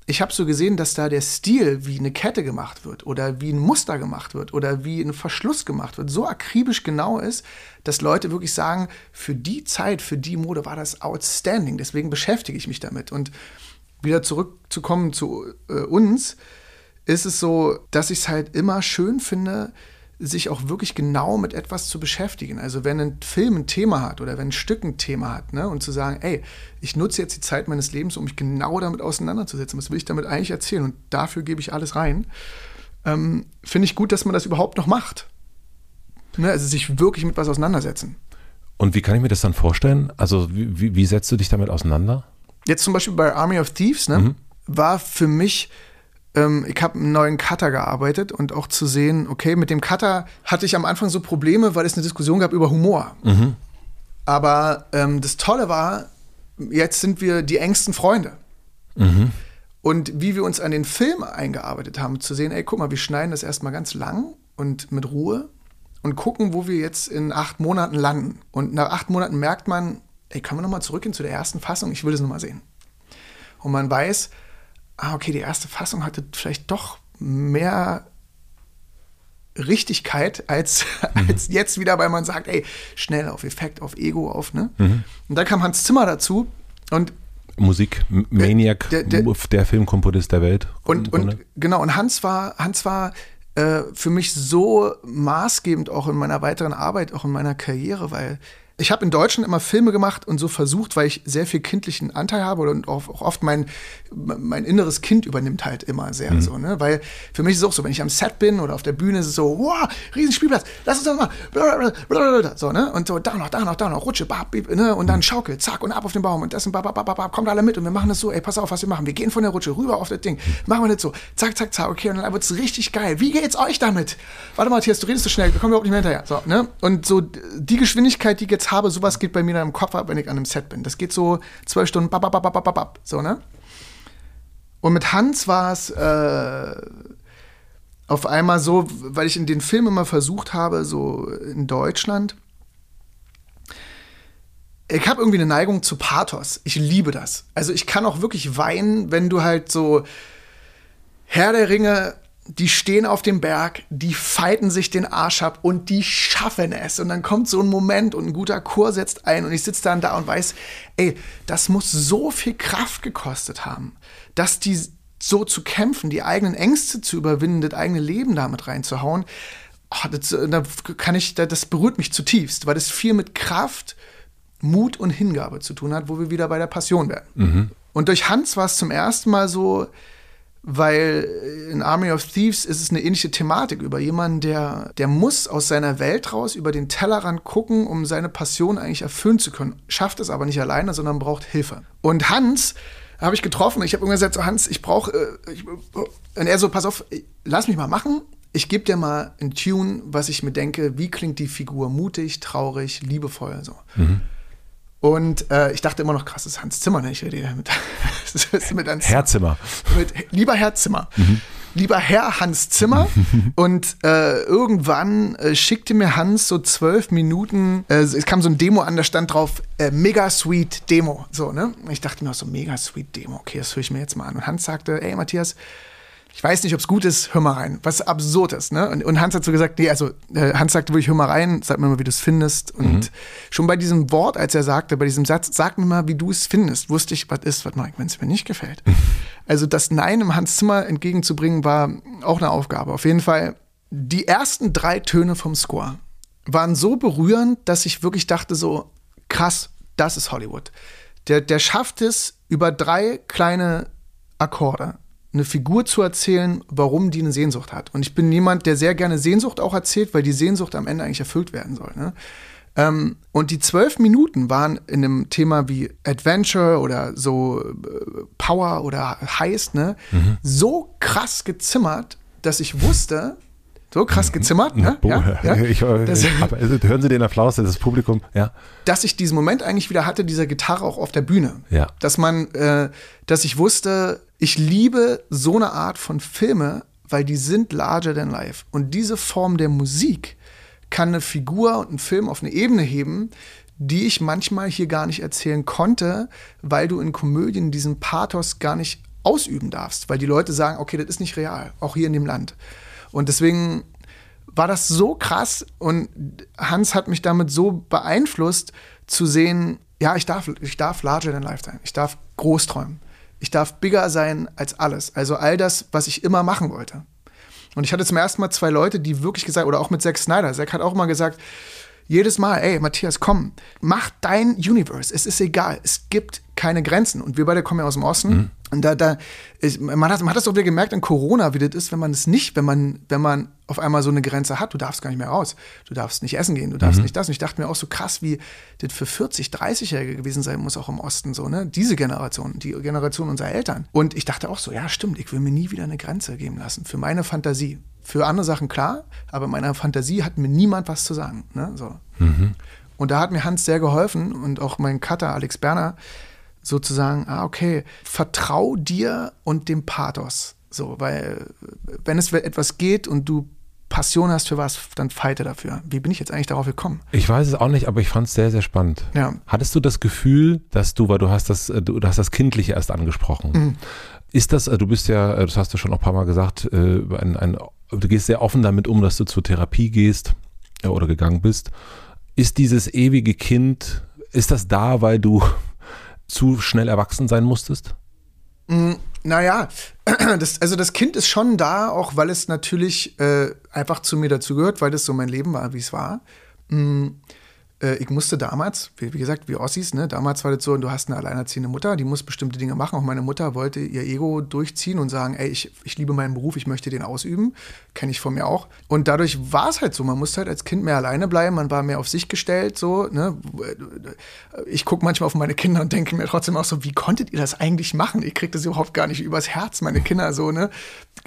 ich habe so gesehen, dass da der Stil, wie eine Kette gemacht wird oder wie ein Muster gemacht wird oder wie ein Verschluss gemacht wird, so akribisch genau ist, dass Leute wirklich sagen, für die Zeit, für die Mode war das outstanding. Deswegen beschäftige ich mich damit. Und wieder zurückzukommen zu äh, uns, ist es so, dass ich es halt immer schön finde, sich auch wirklich genau mit etwas zu beschäftigen. Also wenn ein Film ein Thema hat oder wenn ein Stück ein Thema hat, ne, und zu sagen, ey, ich nutze jetzt die Zeit meines Lebens, um mich genau damit auseinanderzusetzen. Was will ich damit eigentlich erzählen? Und dafür gebe ich alles rein. Ähm, finde ich gut, dass man das überhaupt noch macht. Ne, also sich wirklich mit was auseinandersetzen. Und wie kann ich mir das dann vorstellen? Also wie, wie, wie setzt du dich damit auseinander? Jetzt zum Beispiel bei Army of Thieves, ne, mhm. war für mich, ähm, ich habe einen neuen Cutter gearbeitet und auch zu sehen, okay, mit dem Cutter hatte ich am Anfang so Probleme, weil es eine Diskussion gab über Humor. Mhm. Aber ähm, das Tolle war, jetzt sind wir die engsten Freunde. Mhm. Und wie wir uns an den Film eingearbeitet haben, zu sehen, ey, guck mal, wir schneiden das erstmal ganz lang und mit Ruhe und gucken, wo wir jetzt in acht Monaten landen. Und nach acht Monaten merkt man, ey, können wir nochmal zurückgehen zu der ersten Fassung? Ich will das nochmal sehen. Und man weiß, ah, okay, die erste Fassung hatte vielleicht doch mehr Richtigkeit als, mhm. als jetzt wieder, weil man sagt, ey, schnell auf Effekt, auf Ego, auf, ne? Mhm. Und dann kam Hans Zimmer dazu und Musik, Maniac, der, der, der, Filmkomponist der Welt. Und, und genau, und Hans war, Hans war äh, für mich so maßgebend auch in meiner weiteren Arbeit, auch in meiner Karriere, weil ich habe in Deutschland immer Filme gemacht und so versucht, weil ich sehr viel kindlichen Anteil habe und auch, oft mein, mein inneres Kind übernimmt halt immer sehr mhm. so, ne? Weil für mich ist es auch so, wenn ich am Set bin oder auf der Bühne ist es so, wow, riesen Spielplatz, lass uns das mal, blablabla, so, ne? Und so, da noch, da noch, da noch, Rutsche, bab, bib, ne? Und dann mhm. Schaukel, zack, und ab auf den Baum und das und bab, bab, bab, bab, kommt alle mit und wir machen das so, ey, pass auf, was wir machen. Wir gehen von der Rutsche rüber auf das Ding, machen wir das so, zack, zack, zack, okay, und dann wird's richtig geil. Wie geht's euch damit? Warte mal, Matthias, du redest so schnell, wir kommen überhaupt nicht mehr hinterher, so, ne? Und so, die Geschwindigkeit, die ich habe, sowas geht bei mir dann im Kopf ab, wenn ich an einem Set bin. Das geht so zwölf Stunden, bap, bap, bap, bap, bap, so, ne? Und mit Hans war es äh, auf einmal so, weil ich in den Filmen immer versucht habe, so in Deutschland, ich habe irgendwie eine Neigung zu Pathos. Ich liebe das. Also ich kann auch wirklich weinen, wenn du halt so Herr der Ringe die stehen auf dem Berg, die fighten sich den Arsch ab und die schaffen es. Und dann kommt so ein Moment und ein guter Chor setzt ein und ich sitze dann da und weiß, ey, das muss so viel Kraft gekostet haben, dass die so zu kämpfen, die eigenen Ängste zu überwinden, das eigene Leben damit reinzuhauen. Oh, das, da kann ich, das berührt mich zutiefst, weil das viel mit Kraft, Mut und Hingabe zu tun hat, wo wir wieder bei der Passion werden. Mhm. Und durch Hans war es zum ersten Mal so, weil in Army of Thieves ist es eine ähnliche Thematik über jemanden, der, der muss aus seiner Welt raus, über den Tellerrand gucken, um seine Passion eigentlich erfüllen zu können. Schafft es aber nicht alleine, sondern braucht Hilfe. Und Hans habe ich getroffen. Ich habe irgendwann gesagt, so Hans, ich brauche, äh, und er so, pass auf, lass mich mal machen. Ich gebe dir mal ein Tune, was ich mir denke, wie klingt die Figur mutig, traurig, liebevoll, so. Mhm. Und äh, ich dachte immer noch, krass, das ist Hans Zimmer, ne? Ich rede mit, mit Hans Herr Zimmer. Mit, lieber Herr Zimmer. Mhm. Lieber Herr Hans Zimmer. und äh, irgendwann äh, schickte mir Hans so zwölf Minuten, äh, es kam so ein Demo an, da stand drauf, äh, Mega Sweet Demo. So, ne? Und ich dachte mir so, Mega Sweet Demo, okay, das höre ich mir jetzt mal an. Und Hans sagte, ey Matthias, ich weiß nicht, ob es gut ist, hör mal rein. Was absurd ist, ne? Und, und Hans hat so gesagt, nee, also äh, Hans sagte wirklich, hör mal rein, sag mir mal, wie du es findest. Und mhm. schon bei diesem Wort, als er sagte, bei diesem Satz, sag mir mal, wie du es findest, wusste ich, was ist, was mache ich, wenn es mir nicht gefällt. also das Nein im Hans Zimmer entgegenzubringen, war auch eine Aufgabe. Auf jeden Fall, die ersten drei Töne vom Score waren so berührend, dass ich wirklich dachte so, krass, das ist Hollywood. Der, der schafft es über drei kleine Akkorde eine Figur zu erzählen, warum die eine Sehnsucht hat. Und ich bin jemand, der sehr gerne Sehnsucht auch erzählt, weil die Sehnsucht am Ende eigentlich erfüllt werden soll. Ne? Ähm, und die zwölf Minuten waren in einem Thema wie Adventure oder so äh, Power oder Heist, ne, mhm. so krass gezimmert, dass ich wusste, so krass gezimmert, ne? Ja, ja. Ich, das, aber hören Sie den Applaus, das Publikum, ja. Dass ich diesen Moment eigentlich wieder hatte, dieser Gitarre auch auf der Bühne. Ja. Dass man, äh, dass ich wusste, ich liebe so eine Art von Filme, weil die sind larger than life. Und diese Form der Musik kann eine Figur und einen Film auf eine Ebene heben, die ich manchmal hier gar nicht erzählen konnte, weil du in Komödien diesen Pathos gar nicht ausüben darfst, weil die Leute sagen, okay, das ist nicht real, auch hier in dem Land. Und deswegen war das so krass und Hans hat mich damit so beeinflusst zu sehen, ja, ich darf, ich darf larger than life sein. Ich darf groß träumen. Ich darf bigger sein als alles. Also all das, was ich immer machen wollte. Und ich hatte zum ersten Mal zwei Leute, die wirklich gesagt, oder auch mit Zack Snyder. Zack hat auch mal gesagt, jedes Mal, ey, Matthias, komm, mach dein Universe. Es ist egal. Es gibt keine Grenzen. Und wir beide kommen ja aus dem Osten. Mhm. Und da, da, ich, man, hat, man hat das doch wieder gemerkt in Corona, wie das ist, wenn man es nicht, wenn man, wenn man auf einmal so eine Grenze hat, du darfst gar nicht mehr raus. Du darfst nicht essen gehen, du darfst mhm. nicht das. Und ich dachte mir auch so krass, wie das für 40, 30-Jährige gewesen sein muss, auch im Osten so, ne? Diese Generation, die Generation unserer Eltern. Und ich dachte auch so, ja, stimmt, ich will mir nie wieder eine Grenze geben lassen. Für meine Fantasie. Für andere Sachen klar, aber meiner Fantasie hat mir niemand was zu sagen. Ne? So. Mhm. Und da hat mir Hans sehr geholfen und auch mein Cutter Alex Berner, sozusagen, ah, okay, vertrau dir und dem Pathos. So, weil wenn es etwas geht und du Passion hast für was, dann fighte dafür. Wie bin ich jetzt eigentlich darauf gekommen? Ich weiß es auch nicht, aber ich fand es sehr, sehr spannend. Ja. Hattest du das Gefühl, dass du, weil du hast das, äh, du, hast das Kindliche erst angesprochen. Mhm. Ist das, äh, du bist ja, äh, das hast du schon ein paar Mal gesagt, ein, ein, du gehst sehr offen damit um, dass du zur Therapie gehst oder gegangen bist. Ist dieses ewige Kind, ist das da, weil du zu schnell erwachsen sein musstest? Mm, naja, das, also das Kind ist schon da, auch weil es natürlich äh, einfach zu mir dazugehört, weil das so mein Leben war, wie es war. Mm, ich musste damals, wie, gesagt, wie Ossis, ne, damals war das so, du hast eine alleinerziehende Mutter, die muss bestimmte Dinge machen. Auch meine Mutter wollte ihr Ego durchziehen und sagen, ey, ich, ich liebe meinen Beruf, ich möchte den ausüben. Kenne ich von mir auch. Und dadurch war es halt so, man musste halt als Kind mehr alleine bleiben, man war mehr auf sich gestellt, so, ne. Ich gucke manchmal auf meine Kinder und denke mir trotzdem auch so, wie konntet ihr das eigentlich machen? Ihr kriegt das überhaupt gar nicht übers Herz, meine Kinder, so, ne.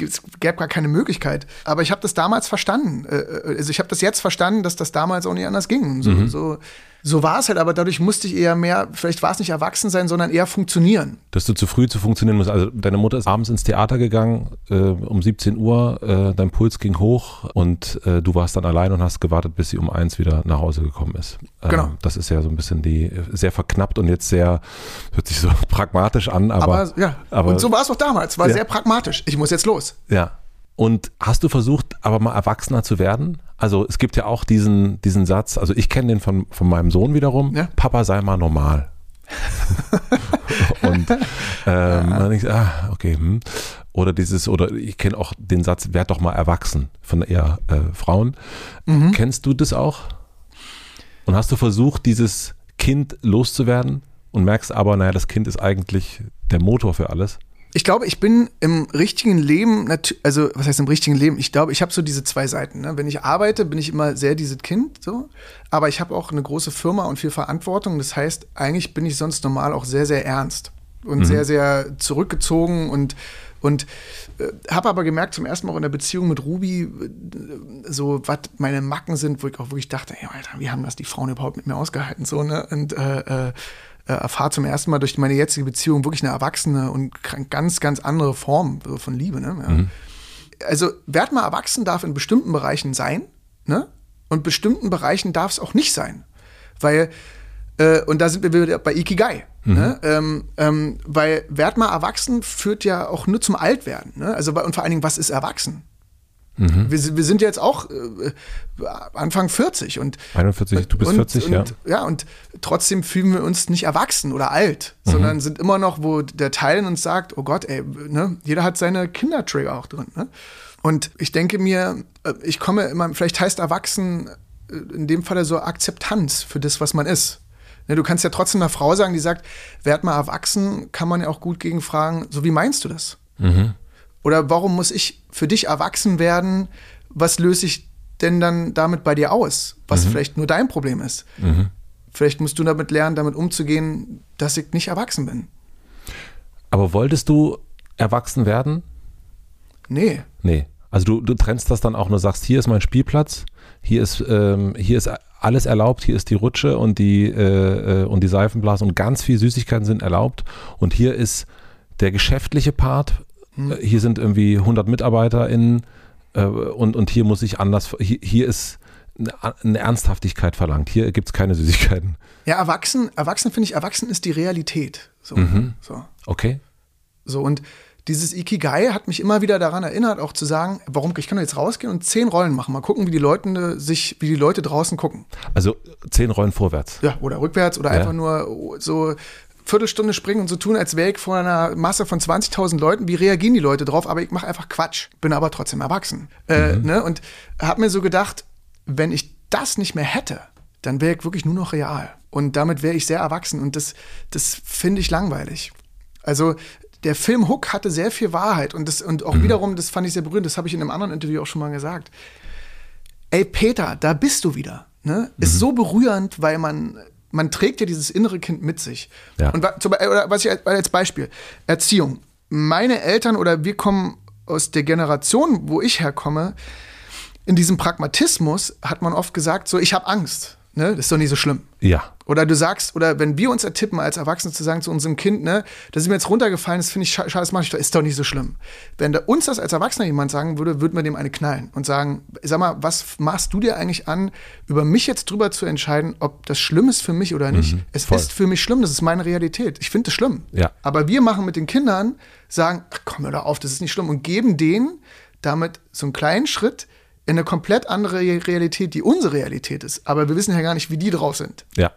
Es gäbe gar keine Möglichkeit. Aber ich habe das damals verstanden. Äh, äh, also ich habe das jetzt verstanden, dass das damals auch nicht anders ging. So, mhm. so so, so war es halt, aber dadurch musste ich eher mehr, vielleicht war es nicht erwachsen sein, sondern eher funktionieren. Dass du zu früh zu funktionieren musst. Also deine Mutter ist abends ins Theater gegangen, äh, um 17 Uhr, äh, dein Puls ging hoch und äh, du warst dann allein und hast gewartet, bis sie um eins wieder nach Hause gekommen ist. Ähm, genau. Das ist ja so ein bisschen die, sehr verknappt und jetzt sehr, hört sich so pragmatisch an, aber. aber ja, aber, und so war es auch damals, war ja. sehr pragmatisch. Ich muss jetzt los. Ja. Und hast du versucht, aber mal erwachsener zu werden? Also es gibt ja auch diesen, diesen Satz, also ich kenne den von, von meinem Sohn wiederum, ja? Papa sei mal normal. und ähm, ja. ich, ah, okay. Hm. Oder dieses, oder ich kenne auch den Satz, werd doch mal erwachsen von eher äh, Frauen. Mhm. Kennst du das auch? Und hast du versucht, dieses Kind loszuwerden und merkst aber, naja, das Kind ist eigentlich der Motor für alles? Ich glaube, ich bin im richtigen Leben, also was heißt im richtigen Leben? Ich glaube, ich habe so diese zwei Seiten. Ne? Wenn ich arbeite, bin ich immer sehr dieses Kind, so. Aber ich habe auch eine große Firma und viel Verantwortung. Das heißt, eigentlich bin ich sonst normal auch sehr, sehr ernst und mhm. sehr, sehr zurückgezogen und und äh, habe aber gemerkt, zum ersten Mal auch in der Beziehung mit Ruby, äh, so was meine Macken sind, wo ich auch wirklich dachte, ey, Alter, wie haben das die Frauen überhaupt mit mir ausgehalten? So, ne? Und äh, äh, äh, erfahre zum ersten Mal durch meine jetzige Beziehung wirklich eine erwachsene und ganz, ganz andere Form von Liebe. Ne? Ja. Mhm. Also, werd mal erwachsen darf in bestimmten Bereichen sein, ne? Und bestimmten Bereichen darf es auch nicht sein. Weil, äh, und da sind wir wieder bei Ikigai. Mhm. Ne? Ähm, ähm, weil werd mal erwachsen führt ja auch nur zum Altwerden. Ne? Also, und vor allen Dingen, was ist erwachsen? Mhm. Wir, wir, sind jetzt auch äh, Anfang 40 und 41, du bist und, 40, und, ja. Ja, und trotzdem fühlen wir uns nicht erwachsen oder alt, mhm. sondern sind immer noch, wo der Teil in uns sagt, oh Gott, ey, ne, jeder hat seine Kindertrigger auch drin. Ne? Und ich denke mir, äh, ich komme immer, vielleicht heißt erwachsen äh, in dem Fall so Akzeptanz für das, was man ist. Ne, du kannst ja trotzdem einer Frau sagen, die sagt, werd mal erwachsen, kann man ja auch gut gegen fragen, so wie meinst du das? Mhm. Oder warum muss ich für dich erwachsen werden? Was löse ich denn dann damit bei dir aus, was Mhm. vielleicht nur dein Problem ist? Vielleicht musst du damit lernen, damit umzugehen, dass ich nicht erwachsen bin. Aber wolltest du erwachsen werden? Nee. Nee. Also du, du trennst das dann auch nur, sagst, hier ist mein Spielplatz, hier ist, ähm, hier ist alles erlaubt, hier ist die Rutsche und die, äh, äh, und die Seifenblase und ganz viel Süßigkeiten sind erlaubt und hier ist der geschäftliche Part, Hm. äh, hier sind irgendwie 100 MitarbeiterInnen äh, und, und hier muss ich anders, hier, hier ist eine, Ernsthaftigkeit verlangt, hier gibt es keine Süßigkeiten. Ja, erwachsen, erwachsen finde ich, erwachsen ist die Realität. So, Mhm. so. Okay? So, und dieses Ikigai hat mich immer wieder daran erinnert, auch zu sagen, warum, ich kann doch jetzt rausgehen und zehn Rollen machen. Mal gucken, wie die Leute sich, wie die Leute draußen gucken. Also zehn Rollen vorwärts. Ja, oder rückwärts oder Ja. einfach nur so Viertelstunde springen und so tun, als wäre ich vor einer Masse von 20.000 Leuten. Wie reagieren die Leute drauf? Aber ich mache einfach Quatsch. Bin aber trotzdem erwachsen. Äh, ne? Und habe mir so gedacht, wenn ich das nicht mehr hätte, dann wäre ich wirklich nur noch real. Und damit wäre ich sehr erwachsen. Und das, das finde ich langweilig. Also der Film Hook hatte sehr viel Wahrheit. Und, das, und auch wiederum, das fand ich sehr berührend, das habe ich in einem anderen Interview auch schon mal gesagt ey Peter, da bist du wieder. Ne? Ist so berührend, weil man, man trägt ja dieses innere Kind mit sich. Ja. Und oder was ich als- als Beispiel, Erziehung. Meine Eltern oder wir kommen aus der Generation, wo ich herkomme, in diesem Pragmatismus hat man oft gesagt, so ich habe Angst. Ne? Das ist doch nicht so schlimm. Ja. Oder du sagst, oder wenn wir uns ertippen als Erwachsene zu sagen zu unserem Kind, ne, das ist mir jetzt runtergefallen, das finde ich scha- schade, das mache ich doch, ist doch nicht so schlimm. Wenn da uns das als Erwachsener jemand sagen würde, würden wir dem eine knallen und sagen, sag mal, was machst du dir eigentlich an, über mich jetzt drüber zu entscheiden, ob das schlimm ist für mich oder nicht? es Mhm. voll. ist für mich schlimm, das ist meine Realität. Ich finde es schlimm. Ja. Aber wir machen mit den Kindern, sagen, ach, komm hör doch auf, das ist nicht schlimm und geben denen damit so einen kleinen Schritt in eine komplett andere Realität, die unsere Realität ist. Aber wir wissen ja gar nicht, wie die drauf sind Ja.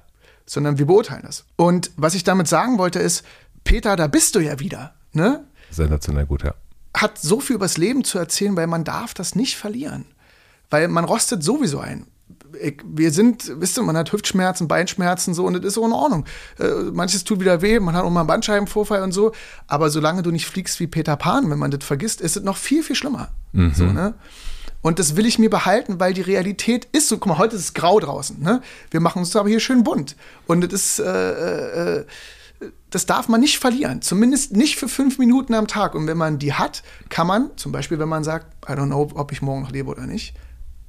sondern wir beurteilen das. Und was ich damit sagen wollte ist, Peter, da bist du ja wieder. Ne? Sensationell gut, ja. Hat so viel übers Leben zu erzählen, weil man darf das nicht verlieren. Weil man rostet sowieso ein. Ich, wir sind, wisst ihr, man hat Hüftschmerzen, Beinschmerzen so und das ist so in Ordnung. Äh, manches tut wieder weh, man hat auch mal einen Bandscheibenvorfall und so. Aber solange du nicht fliegst wie Peter Pan, wenn man das vergisst, ist es noch viel, viel schlimmer. So, ne? Und das will ich mir behalten, weil die Realität ist so. Guck mal, heute ist es grau draußen. Ne? Wir machen uns aber hier schön bunt. Und das ist, äh, äh, das darf man nicht verlieren. Zumindest nicht für fünf Minuten am Tag. Und wenn man die hat, kann man, zum Beispiel, wenn man sagt, I don't know, ob ich morgen noch lebe oder nicht,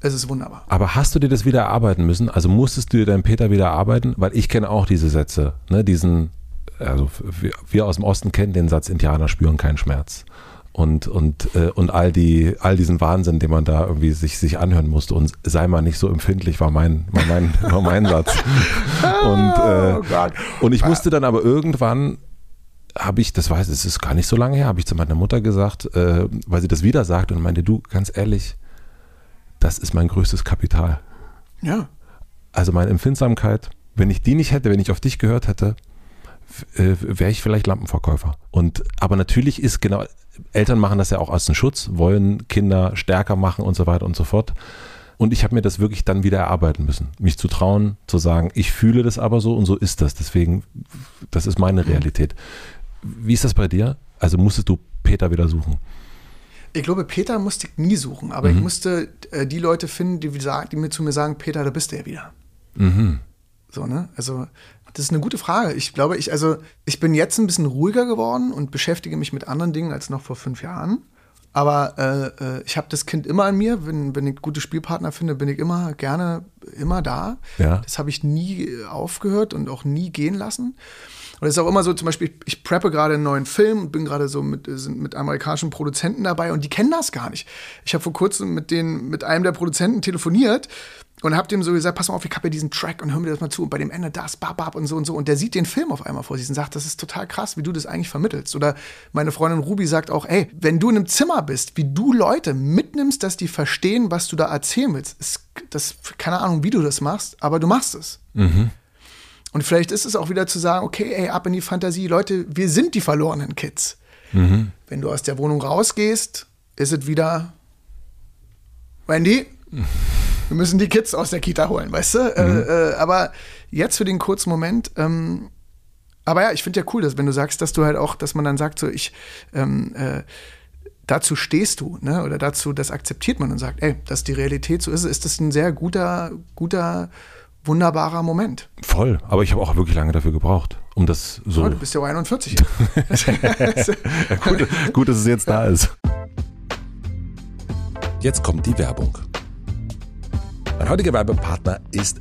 es ist wunderbar. Aber hast du dir das wieder erarbeiten müssen? Also musstest du dir deinen Peter wieder erarbeiten? Weil ich kenne auch diese Sätze, ne? diesen, also wir, wir aus dem Osten kennen den Satz, Indianer spüren keinen Schmerz. Und, und, äh, und all, die, all diesen Wahnsinn, den man da irgendwie sich, sich anhören musste. Und sei mal nicht so empfindlich, war mein, war mein, war mein Satz. Und, äh, Oh und ich musste dann aber irgendwann, habe ich, das weiß, es ist gar nicht so lange her, habe ich zu meiner Mutter gesagt, äh, weil sie das wieder sagt und meinte, du, ganz ehrlich, das ist mein größtes Kapital. Ja. Also meine Empfindsamkeit, wenn ich die nicht hätte, wenn ich auf dich gehört hätte, äh, wäre ich vielleicht Lampenverkäufer. Und aber natürlich ist genau, Eltern machen das ja auch aus dem Schutz, wollen Kinder stärker machen und so weiter und so fort. Und ich habe mir das wirklich dann wieder erarbeiten müssen, mich zu trauen, zu sagen, ich fühle das aber so und so ist das. Deswegen, das ist meine Realität. Wie ist das bei dir? Also musstest du Peter wieder suchen? Ich glaube, Peter musste ich nie suchen, aber ich musste äh, die Leute finden, die, die mir zu mir sagen, Peter, da bist du ja wieder. Mhm. So, ne? Also, das ist eine gute Frage. Ich glaube, ich, also, ich bin jetzt ein bisschen ruhiger geworden und beschäftige mich mit anderen Dingen als noch vor fünf Jahren. Aber äh, äh, ich habe das Kind immer an mir. Wenn, wenn ich gute Spielpartner finde, bin ich immer gerne immer da. Ja. Das habe ich nie äh, aufgehört und auch nie gehen lassen. Und es ist auch immer so, zum Beispiel, ich, preppe gerade einen neuen Film und bin gerade so mit, äh, sind mit amerikanischen Produzenten dabei und die kennen das gar nicht. Ich habe vor kurzem mit, den, mit einem der Produzenten telefoniert und habe dem so gesagt, pass mal auf, ich habe ja diesen Track und hör mir das mal zu und bei dem Ende das, bab, bab und so und so. Und der sieht den Film auf einmal vor sich und sagt, das ist total krass, wie du das eigentlich vermittelst. Oder meine Freundin Ruby sagt auch, ey, wenn du in einem Zimmer bist, wie du Leute mitnimmst, dass die verstehen, was du da erzählen willst, ist das, keine Ahnung, wie du das machst, aber du machst es. Und vielleicht ist es auch wieder zu sagen, okay, ey, ab in die Fantasie, Leute, wir sind die verlorenen Kids. Wenn du aus der Wohnung rausgehst, ist es wieder, Wendy, wir müssen die Kids aus der Kita holen, weißt du? Äh, äh, aber jetzt für den kurzen Moment, ähm, aber ja, ich finde ja cool, dass wenn du sagst, dass du halt auch, dass man dann sagt, so ich, ähm, äh, dazu stehst du, ne? Oder dazu, das akzeptiert man und sagt, ey, dass die Realität so ist, ist das ein sehr guter, guter, wunderbarer Moment. Voll, aber ich habe auch wirklich lange dafür gebraucht, um das so. Oh, du bist ja 41. ja, gut, gut, dass es jetzt da ist. Jetzt kommt die Werbung. Mein heutiger Werbepartner ist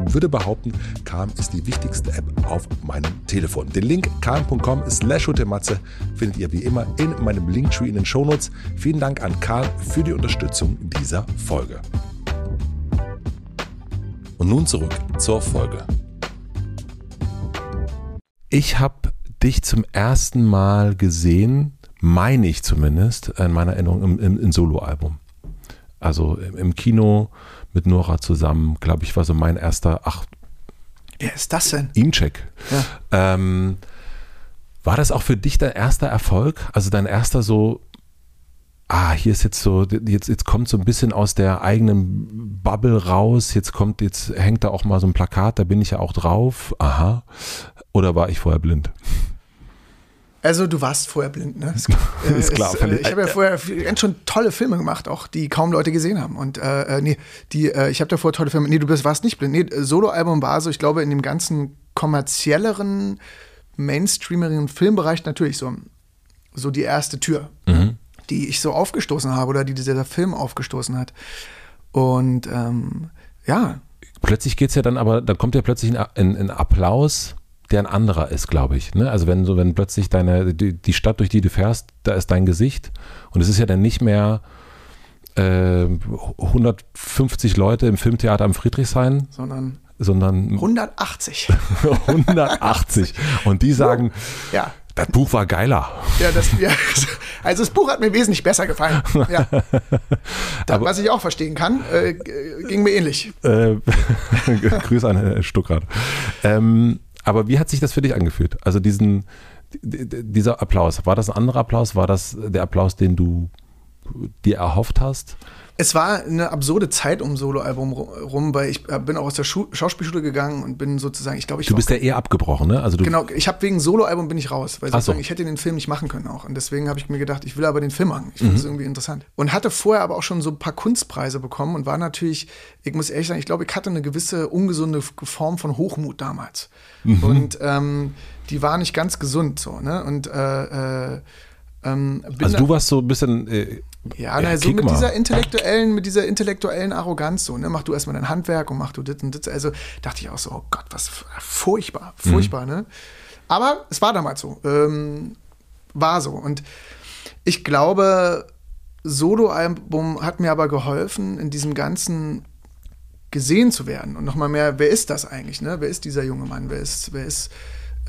und würde behaupten, Calm ist die wichtigste App auf meinem Telefon. Den Link calm.com slash findet ihr wie immer in meinem Linktree in den Shownotes. Vielen Dank an Calm für die Unterstützung dieser Folge. Und nun zurück zur Folge. Ich habe dich zum ersten Mal gesehen, meine ich zumindest, in meiner Erinnerung im, im, im Soloalbum. Also im, im Kino mit Nora zusammen, glaube ich, war so mein erster, ach, Wer ist das denn? Incheck. Ja. Ähm, war das auch für dich dein erster Erfolg? Also dein erster so, ah, hier ist jetzt so, jetzt, jetzt kommt so ein bisschen aus der eigenen Bubble raus, jetzt kommt, jetzt hängt da auch mal so ein Plakat, da bin ich ja auch drauf. Aha. Oder war ich vorher blind? Also du warst vorher blind, ne? Das, äh, ist klar. Ist, äh, ich habe ja vorher ganz schon tolle Filme gemacht, auch die kaum Leute gesehen haben. Und äh, äh nee, die, äh, ich habe davor tolle Filme. Nee, du bist, warst nicht blind. Nee, Soloalbum war so, ich glaube, in dem ganzen kommerzielleren, mainstreameren Filmbereich natürlich so, so die erste Tür, mhm. die ich so aufgestoßen habe oder die dieser Film aufgestoßen hat. Und ähm, ja. Plötzlich geht es ja dann aber, dann kommt ja plötzlich ein, ein, ein Applaus der ein anderer ist, glaube ich. Ne? Also wenn so, wenn plötzlich deine, die, die, Stadt, durch die du fährst, da ist dein Gesicht und es ist ja dann nicht mehr äh, 150 Leute im Filmtheater am Friedrichshain, sondern sondern 180. 180. Und die sagen, ja. Das Buch war geiler. Ja, das, ja, also das Buch hat mir wesentlich besser gefallen. Ja. Da, Aber, was ich auch verstehen kann, äh, ging mir ähnlich. Äh, Grüße an Herrn Stuckrad. Ähm, aber wie hat sich das für dich angefühlt? Also diesen, dieser Applaus, war das ein anderer Applaus? War das der Applaus, den du dir erhofft hast? Es war eine absurde Zeit um Soloalbum rum, weil ich äh, bin auch aus der Schu Schauspielschule gegangen und bin sozusagen, ich glaube, ich Du bist ja eher abgebrochen, ne? Also du genau, ich habe wegen Soloalbum bin ich raus, weil sozusagen so. ich hätte den Film nicht machen können auch und deswegen habe ich mir gedacht, ich will aber den Film machen. Ich finde es mhm. irgendwie interessant und hatte vorher aber auch schon so ein paar Kunstpreise bekommen und war natürlich, ich muss ehrlich sagen, ich glaube, ich hatte eine gewisse ungesunde Form von Hochmut damals mhm. und ähm, die war nicht ganz gesund so, ne? Und äh, äh, ähm, also du warst so ein bisschen äh, ja, na, so mit mal. dieser intellektuellen, mit dieser intellektuellen Arroganz so, ne, mach du erstmal dein Handwerk und mach du das und das. Also dachte ich auch so, oh Gott, was furchtbar, furchtbar, mhm. ne? Aber es war damals so. Ähm, war so. Und ich glaube, Soloalbum hat mir aber geholfen, in diesem ganzen gesehen zu werden und nochmal mehr, wer ist das eigentlich, ne? Wer ist dieser junge Mann? Wer ist, wer ist,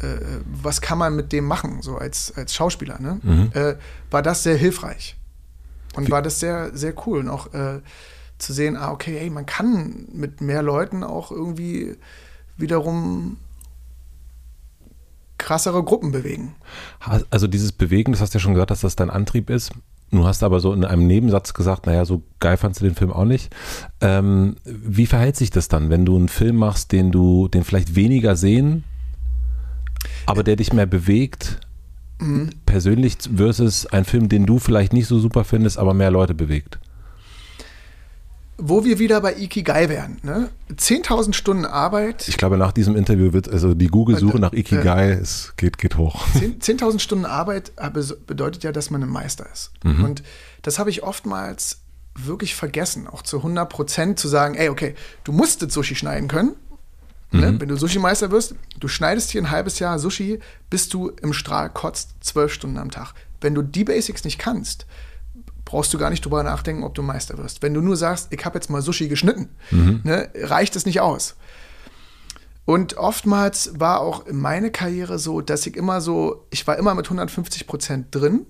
äh, was kann man mit dem machen, so als, als Schauspieler, ne? Mhm. Äh, war das sehr hilfreich. Und war das sehr, sehr cool. Und auch äh, zu sehen, ah, okay, hey, man kann mit mehr Leuten auch irgendwie wiederum krassere Gruppen bewegen. Also dieses Bewegen, das hast du ja schon gesagt, dass das dein Antrieb ist. Du hast aber so in einem Nebensatz gesagt, naja, so geil fandst du den Film auch nicht. Ähm, wie verhält sich das dann, wenn du einen Film machst, den du, den vielleicht weniger sehen, aber der dich mehr bewegt? Mhm. persönlich versus ein Film, den du vielleicht nicht so super findest, aber mehr Leute bewegt? wo wir wieder bei Ikigai wären. Ne? 10.000 Stunden Arbeit. Ich glaube, nach diesem Interview wird also die Google-Suche nach Ikigai, es geht, geht hoch. 10.000 Stunden Arbeit bedeutet ja, dass man ein Meister ist. Mhm. Und das habe ich oftmals wirklich vergessen, auch zu 100 Prozent zu sagen, ey, okay, du musst das Sushi schneiden können. Ne? Mhm. Wenn du Sushi-Meister wirst, du schneidest hier ein halbes Jahr Sushi, bis du im Strahl kotzt, zwölf Stunden am Tag. Wenn du die Basics nicht kannst, brauchst du gar nicht drüber nachdenken, ob du Meister wirst. Wenn du nur sagst, ich habe jetzt mal Sushi geschnitten, mhm. ne, reicht es nicht aus. Und oftmals war auch meine Karriere so, dass ich immer so, ich war immer mit 150 Prozent drin.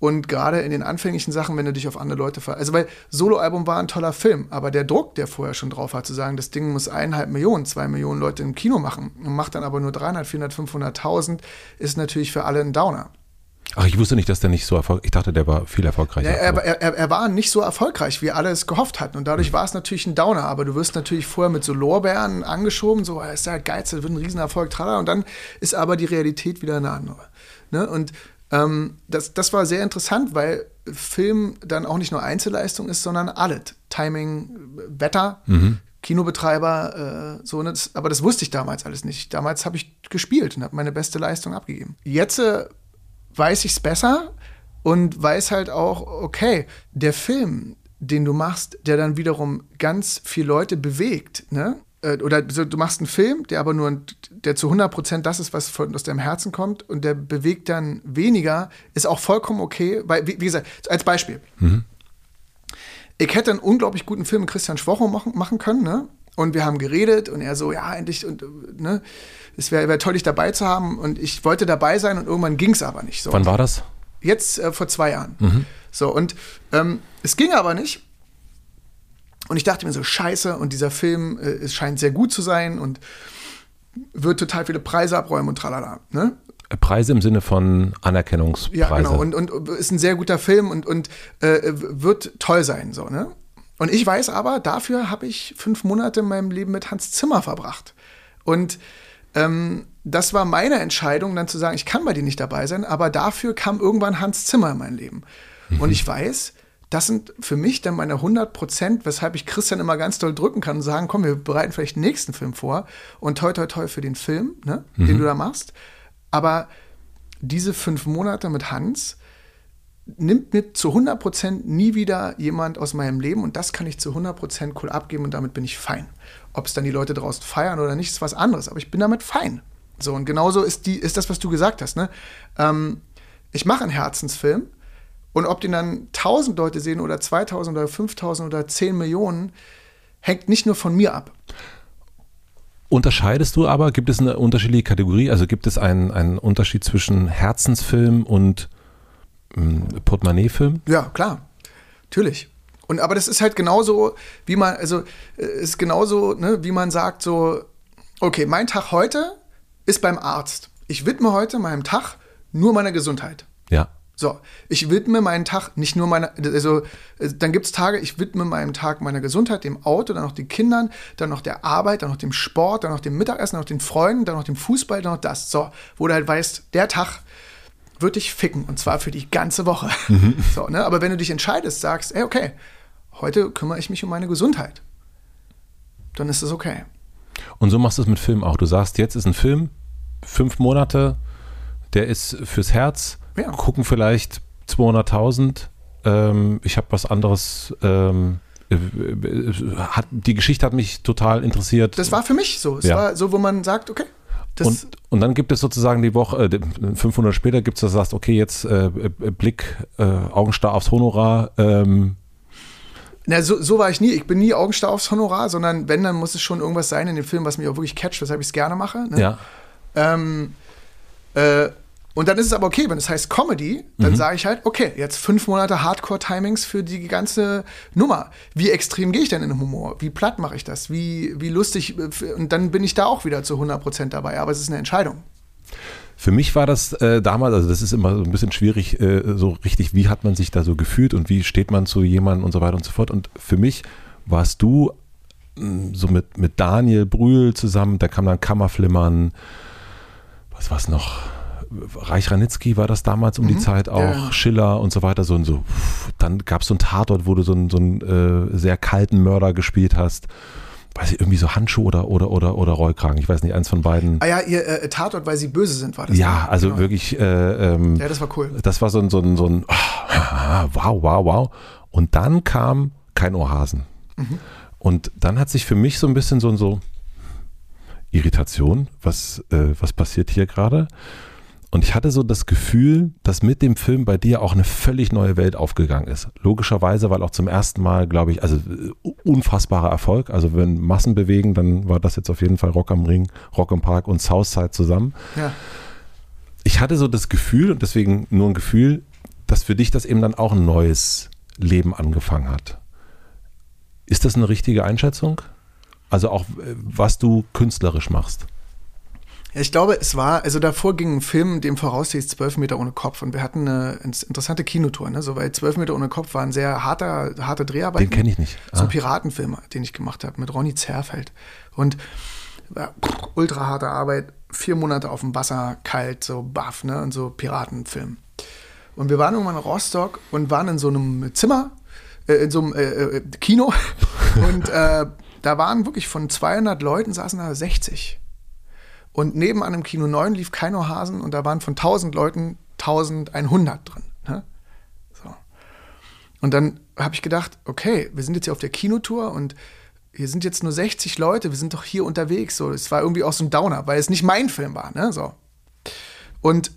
Und gerade in den anfänglichen Sachen, wenn du dich auf andere Leute ver... Also, weil Soloalbum war ein toller Film, aber der Druck, der vorher schon drauf war, zu sagen, das Ding muss eineinhalb Millionen, zwei Millionen Leute im Kino machen und macht dann aber nur 300, 400, 500.000, ist natürlich für alle ein Downer. Ach, ich wusste nicht, dass der nicht so erfolgreich Ich dachte, der war viel erfolgreicher. Ja, er, er, er, war nicht so erfolgreich, wie alle es gehofft hatten. Und dadurch mhm. war es natürlich ein Downer. Aber du wirst natürlich vorher mit so Lorbeeren angeschoben, so, ist ja geil, das wird ein Riesenerfolg, tralala. Und dann ist aber die Realität wieder eine andere. Ne? Und ähm, das, das war sehr interessant, weil Film dann auch nicht nur Einzelleistung ist, sondern alles. Timing, Wetter, mhm. Kinobetreiber, äh, so. Ne? Aber das wusste ich damals alles nicht. Damals habe ich gespielt und habe meine beste Leistung abgegeben. Jetzt äh, weiß ich es besser und weiß halt auch, okay, der Film, den du machst, der dann wiederum ganz viele Leute bewegt, ne? Äh, oder du machst einen Film, der aber nur, der zu 100% das ist, was von, aus deinem Herzen kommt und der bewegt dann weniger, ist auch vollkommen okay, weil, wie, wie gesagt, als Beispiel. Mhm. Ich hätte einen unglaublich guten Film mit Christian Schwocho machen, machen können, ne? Und wir haben geredet und er so, ja, endlich, und, ne? es wäre wär toll, dich dabei zu haben. Und ich wollte dabei sein und irgendwann ging es aber nicht. So. Wann war das? Jetzt äh, vor zwei Jahren. Mhm. So, und ähm, es ging aber nicht. Und ich dachte mir so, scheiße, und dieser Film, äh, es scheint sehr gut zu sein und wird total viele Preise abräumen und tralala. Ne? Preise im Sinne von Anerkennungspreise. Ja, genau. Und, und ist ein sehr guter Film und, und äh, wird toll sein. So, ne? Und ich weiß aber, dafür habe ich fünf Monate in meinem Leben mit Hans Zimmer verbracht. Und ähm, das war meine Entscheidung, dann zu sagen, ich kann bei dir nicht dabei sein, aber dafür kam irgendwann Hans Zimmer in mein Leben. Mhm. Und ich weiß, das sind für mich dann meine 100 Prozent, weshalb ich Christian immer ganz doll drücken kann und sagen, komm, wir bereiten vielleicht den nächsten Film vor und toi, toi, toi für den Film, ne, mhm. den du da machst. Aber diese fünf Monate mit Hans nimmt mir zu 100 Prozent nie wieder jemand aus meinem Leben und das kann ich zu 100 Prozent cool abgeben und damit bin ich fein. Ob es dann die Leute draußen feiern oder nicht, ist was anderes. Aber ich bin damit fein. So, und genauso ist, die, ist das, was du gesagt hast. Ne? Ähm, ich mache einen Herzensfilm und ob den dann 1000 Leute sehen oder 2000 oder 5000 oder 10 Millionen, hängt nicht nur von mir ab. Unterscheidest du aber, gibt es eine unterschiedliche Kategorie? Also gibt es einen, einen Unterschied zwischen Herzensfilm und ähm, Portemonnaie-Film? Ja, klar. Natürlich. Und aber das ist halt genauso, wie man, also äh, ist genauso, ne, wie man sagt, so, okay, mein Tag heute ist beim Arzt. Ich widme heute meinem Tag nur meiner Gesundheit. Ja. So, ich widme meinen Tag nicht nur meiner, also dann gibt es Tage, ich widme meinem Tag meiner Gesundheit, dem Auto, dann noch den Kindern, dann noch der Arbeit, dann noch dem Sport, dann noch dem Mittagessen, dann noch den Freunden, dann noch dem Fußball, dann noch das. So, wo du halt weißt, der Tag wird dich ficken und zwar für die ganze Woche. Mhm. So, ne? Aber wenn du dich entscheidest, sagst, ey, okay, heute kümmere ich mich um meine Gesundheit. Dann ist es okay. Und so machst du es mit Film auch. Du sagst, jetzt ist ein Film, fünf Monate, der ist fürs Herz, ja. gucken vielleicht 200.000. Ähm, ich habe was anderes. Ähm, äh, hat, die Geschichte hat mich total interessiert. Das war für mich so. Es ja. war so, wo man sagt, okay. Und, und, dann gibt es sozusagen die Woche, äh, 500 später gibt es, dass du sagst, okay, jetzt äh, äh, Blick, äh, Augenstar aufs Honorar, ähm, na, so, so war ich nie. Ich bin nie augenstarr aufs Honorar, sondern wenn, dann muss es schon irgendwas sein in dem Film, was mich auch wirklich catcht, weshalb ich es gerne mache. Ne? Ja. Ähm, äh, und dann ist es aber okay, wenn es heißt Comedy, dann mhm. sage ich halt, okay, jetzt fünf Monate Hardcore-Timings für die ganze Nummer. Wie extrem gehe ich denn in den Humor? Wie platt mache ich das? Wie, wie lustig? Äh, und dann bin ich da auch wieder zu 100% dabei. Aber es ist eine Entscheidung. Für mich war das äh, damals, also das ist immer so ein bisschen schwierig, äh, so richtig, wie hat man sich da so gefühlt und wie steht man zu jemandem und so weiter und so fort. Und für mich warst du mh, hm, so mit, mit Daniel Brühl zusammen, da kam dann Kammerflimmern, was war es noch? Reich Ranitzky war das damals um mhm. die Zeit auch, ja. Schiller und so weiter. So und so. Dann gab es so einen Tatort, wo du so einen, so einen äh, sehr kalten Mörder gespielt hast weiß ich, irgendwie so Handschuh oder, oder, oder, oder Rollkragen. Ich weiß nicht, eins von beiden. Ah ja, ihr äh, Tatort, weil sie böse sind, war das. Ja, also genau. wirklich. Äh, ähm, ja, das war cool. Das war so ein, so ein, so ein oh, wow, wow, wow. Und dann kam kein Ohrhasen. Mhm. Und dann hat sich für mich so ein bisschen so ein so Irritation, was, äh, was passiert hier gerade? Und ich hatte so das Gefühl, dass mit dem Film bei dir auch eine völlig neue Welt aufgegangen ist. Logischerweise, weil auch zum ersten Mal, glaube ich, also äh, unfassbarer Erfolg. Also wenn Massen bewegen, dann war das jetzt auf jeden Fall Rock am Ring, Rock am Park und Southside zusammen. Ja. Ich hatte so das Gefühl, und deswegen nur ein Gefühl, dass für dich das eben dann auch ein neues Leben angefangen hat. Ist das eine richtige Einschätzung? Also auch, äh, was du künstlerisch machst? Ich glaube, es war, also davor ging ein Film, dem voraus hieß Zwölf Meter ohne Kopf und wir hatten eine interessante Kinotour, ne? So, weil Zwölf Meter ohne Kopf war ein sehr harter, harter Dreharbeit. Den kenne ich nicht. Ah. So ein ah. Piratenfilm, den ich gemacht habe, mit Ronny Zerfeld. Und ja, ultra harte Arbeit, vier Monate auf dem Wasser, kalt, so baff, ne? Und so Piratenfilm. Und wir waren irgendwann in Rostock und waren in so einem Zimmer, äh, in so einem äh, äh Kino. und äh, da waren wirklich von 200 Leuten saßen da 60. Und nebenan im Kino 9 lief Keino Hasen und da waren von 1000 Leuten 1100 drin. Ne? So. Und dann habe ich gedacht, okay, wir sind jetzt hier auf der Kinotour und hier sind jetzt nur 60 Leute, wir sind doch hier unterwegs. So, es war irgendwie auch so ein Downer, weil es nicht mein Film war. Ne? So. Und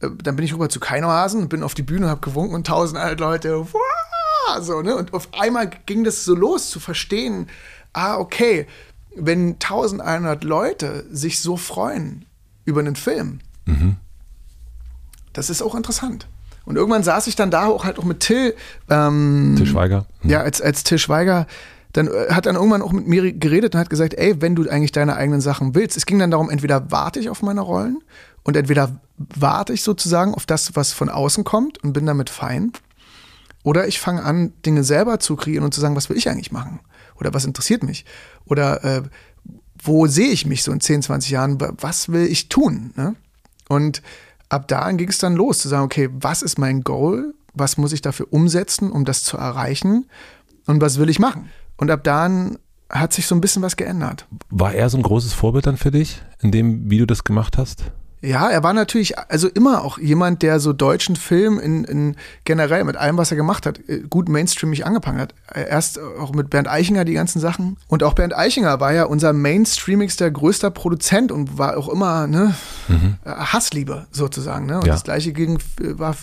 äh, dann bin ich rüber zu Keino Hasen und bin auf die Bühne und habe gewunken und 1000 Leute, Wah! so, ne? Und auf einmal ging das so los zu verstehen, ah, okay, wenn 1100 Leute sich so freuen über einen Film, mhm. das ist auch interessant. Und irgendwann saß ich dann da auch halt auch mit Till. Ähm, Till Schweiger. Mhm. Ja, als, als Till Schweiger. Dann äh, hat dann irgendwann auch mit mir geredet und hat gesagt, ey, wenn du eigentlich deine eigenen Sachen willst. Es ging dann darum, entweder warte ich auf meine Rollen und entweder warte ich sozusagen auf das, was von außen kommt und bin damit fein. Oder ich fange an, Dinge selber zu kreieren und zu sagen, was will ich eigentlich machen? Oder was interessiert mich? Oder äh, wo sehe ich mich so in 10, 20 Jahren? Was will ich tun? Ne? Und ab da ging es dann los, zu sagen, okay, was ist mein Goal? Was muss ich dafür umsetzen, um das zu erreichen? Und was will ich machen? Und ab dann hat sich so ein bisschen was geändert. War er so ein großes Vorbild dann für dich, in dem, wie du das gemacht hast? Ja, er war natürlich also immer auch jemand, der so deutschen Film in, in generell mit allem, was er gemacht hat, äh, gut mainstreamig angefangen hat. Erst auch mit Bernd Eichinger die ganzen Sachen. Und auch Bernd Eichinger war ja unser mainstreamigster, größter Produzent und war auch immer ne, mhm. Hassliebe sozusagen. Ne? Und ja. das gleiche ging, war,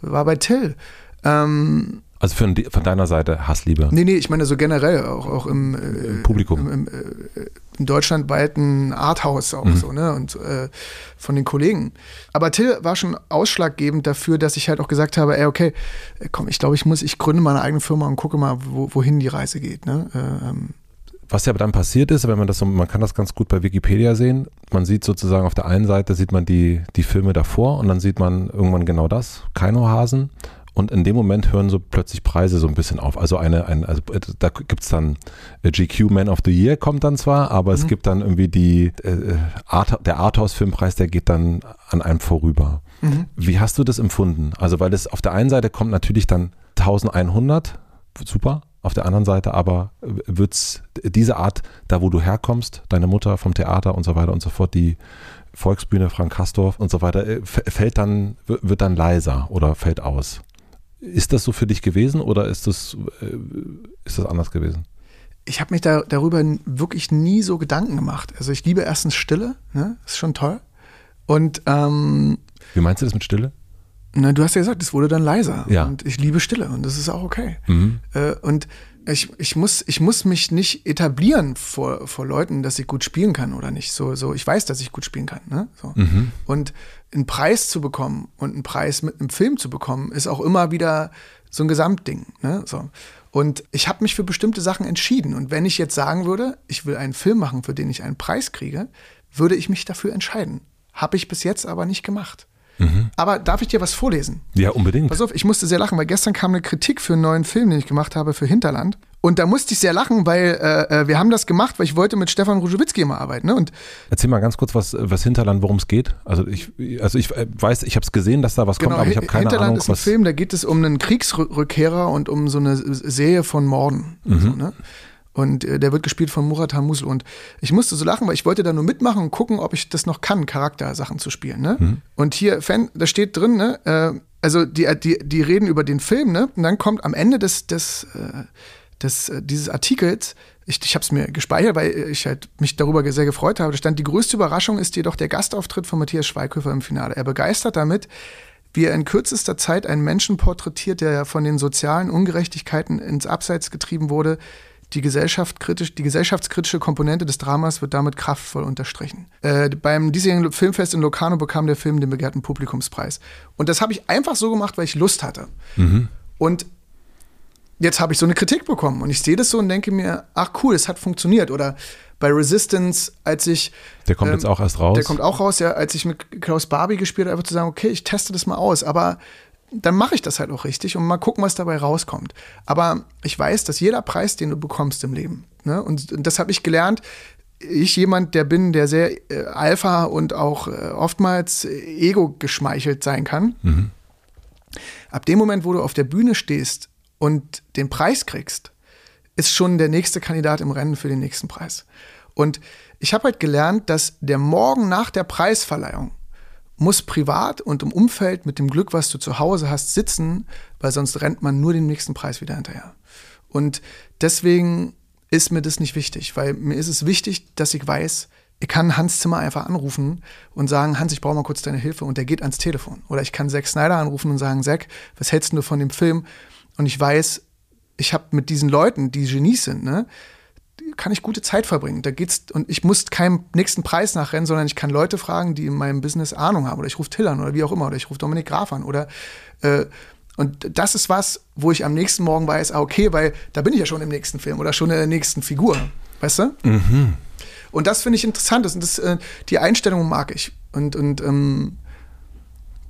war bei Till. Ähm, also von, deiner Seite Hassliebe? Nee, nee, ich meine so generell, auch, auch im, äh, Im Publikum. Im, im, äh, im deutschlandweiten Arthouse auch mhm. so, ne? Und äh, von den Kollegen. Aber Till war schon ausschlaggebend dafür, dass ich halt auch gesagt habe, ey, okay, komm, ich glaube, ich muss, ich gründe meine eigene Firma und gucke mal, wo, wohin die Reise geht. Ne? Äh, ähm. Was ja dann passiert ist, wenn man das so, man kann das ganz gut bei Wikipedia sehen. Man sieht sozusagen auf der einen Seite sieht man die, die Filme davor und dann sieht man irgendwann genau das, Keinohasen. Und in dem Moment hören so plötzlich Preise so ein bisschen auf. Also eine, ein, also äh, da gibt's dann äh, GQ Man of the Year kommt dann zwar, aber mhm. es gibt dann irgendwie die äh, Art, der Arthouse-Filmpreis, der geht dann an einem vorüber. Mhm. Wie hast du das empfunden? Also weil es auf der einen Seite kommt natürlich dann 1100, super, auf der anderen Seite aber wird's diese Art, da wo du herkommst, deine Mutter vom Theater und so weiter und so fort, die Volksbühne Frank Kastorf und so weiter, fällt dann, wird dann leiser oder fällt aus. Ist das so für dich gewesen oder ist das, äh, ist das anders gewesen? Ich habe mich da, darüber wirklich nie so Gedanken gemacht. Also ich liebe erstens Stille, ne? ist schon toll. Und ähm, wie meinst du das mit Stille? Na, du hast ja gesagt, es wurde dann leiser. Ja. Und ich liebe Stille und das ist auch okay. Mhm. Äh, und ich, ich, muss, ich muss mich nicht etablieren vor, vor Leuten, dass ich gut spielen kann oder nicht. So, so, ich weiß, dass ich gut spielen kann. Ne? So. Mhm. Und einen Preis zu bekommen und einen Preis mit einem Film zu bekommen, ist auch immer wieder so ein Gesamtding. Ne? So. Und ich habe mich für bestimmte Sachen entschieden. Und wenn ich jetzt sagen würde, ich will einen Film machen, für den ich einen Preis kriege, würde ich mich dafür entscheiden. Habe ich bis jetzt aber nicht gemacht. Mhm. Aber darf ich dir was vorlesen? Ja, unbedingt. Pass auf, ich musste sehr lachen, weil gestern kam eine Kritik für einen neuen Film, den ich gemacht habe für Hinterland. Und da musste ich sehr lachen, weil äh, äh wir haben das gemacht, weil ich wollte mit Stefan Rujowitzki immer arbeiten. Ne? Und Erzähl mal ganz kurz, was, was Hinterland, worum es geht. Also ich, also ich äh, weiß, ich habe es gesehen, dass da was genau, kommt, aber ich habe keine Hinterland Ahnung. Hinterland ist ein Film, da geht es um einen Kriegsrückkehrer und um so eine Serie von Morden. Mhm. So, ne? Und äh, der wird gespielt von Murat Hamusl. Und ich musste so lachen, weil ich wollte da nur mitmachen und gucken, ob ich das noch kann, Charaktersachen zu spielen. Ne? Mhm. Und hier, Fan, da steht drin, ne, äh, also die, die, die reden über den Film, ne? Und dann kommt am Ende des, des, äh, des äh, dieses Artikels, ich, ich habe es mir gespeichert, weil ich halt mich darüber sehr gefreut habe. Da stand, die größte Überraschung ist jedoch der Gastauftritt von Matthias Schweighöfer im Finale. Er begeistert damit, wie er in kürzester Zeit einen Menschen porträtiert, der von den sozialen Ungerechtigkeiten ins Abseits getrieben wurde, die, Gesellschaft kritisch, die gesellschaftskritische Komponente des Dramas wird damit kraftvoll unterstrichen. Äh, beim diesjährigen Filmfest in Locarno bekam der Film den begehrten Publikumspreis. Und das habe ich einfach so gemacht, weil ich Lust hatte. Mhm. Und jetzt habe ich so eine Kritik bekommen und ich sehe das so und denke mir, ach cool, es hat funktioniert. Oder bei Resistance, als ich. Der kommt ähm, jetzt auch erst raus. Der kommt auch raus, ja, als ich mit Klaus Barbie gespielt habe, einfach zu sagen, okay, ich teste das mal aus. Aber dann mache ich das halt auch richtig und mal gucken, was dabei rauskommt. Aber ich weiß, dass jeder Preis, den du bekommst im Leben, ne, und, und das habe ich gelernt, ich jemand, der bin, der sehr äh, Alpha und auch äh, oftmals Ego geschmeichelt sein kann. Mhm. Ab dem Moment, wo du auf der Bühne stehst und den Preis kriegst, ist schon der nächste Kandidat im Rennen für den nächsten Preis. Und ich habe halt gelernt, dass der Morgen nach der Preisverleihung muss privat und im Umfeld mit dem Glück, was du zu Hause hast, sitzen, weil sonst rennt man nur den nächsten Preis wieder hinterher. Und deswegen ist mir das nicht wichtig, weil mir ist es wichtig, dass ich weiß, ich kann Hans Zimmer einfach anrufen und sagen, Hans, ich brauche mal kurz deine Hilfe und der geht ans Telefon. Oder ich kann Zack Snyder anrufen und sagen, Zack, was hältst du von dem Film? Und ich weiß, ich habe mit diesen Leuten, die Genies sind, ne, kann ich gute Zeit verbringen. Da geht's und ich muss keinem nächsten Preis nachrennen, sondern ich kann Leute fragen, die in meinem Business Ahnung haben. Oder ich rufe Till an oder wie auch immer. Oder ich rufe Dominik Graf an. Oder äh, und das ist was, wo ich am nächsten Morgen weiß, ah, okay, weil da bin ich ja schon im nächsten Film oder schon in der nächsten Figur. Weißt du? Mhm. Und das finde ich interessant. Das, das, äh, die Einstellung mag ich. Und, und ähm,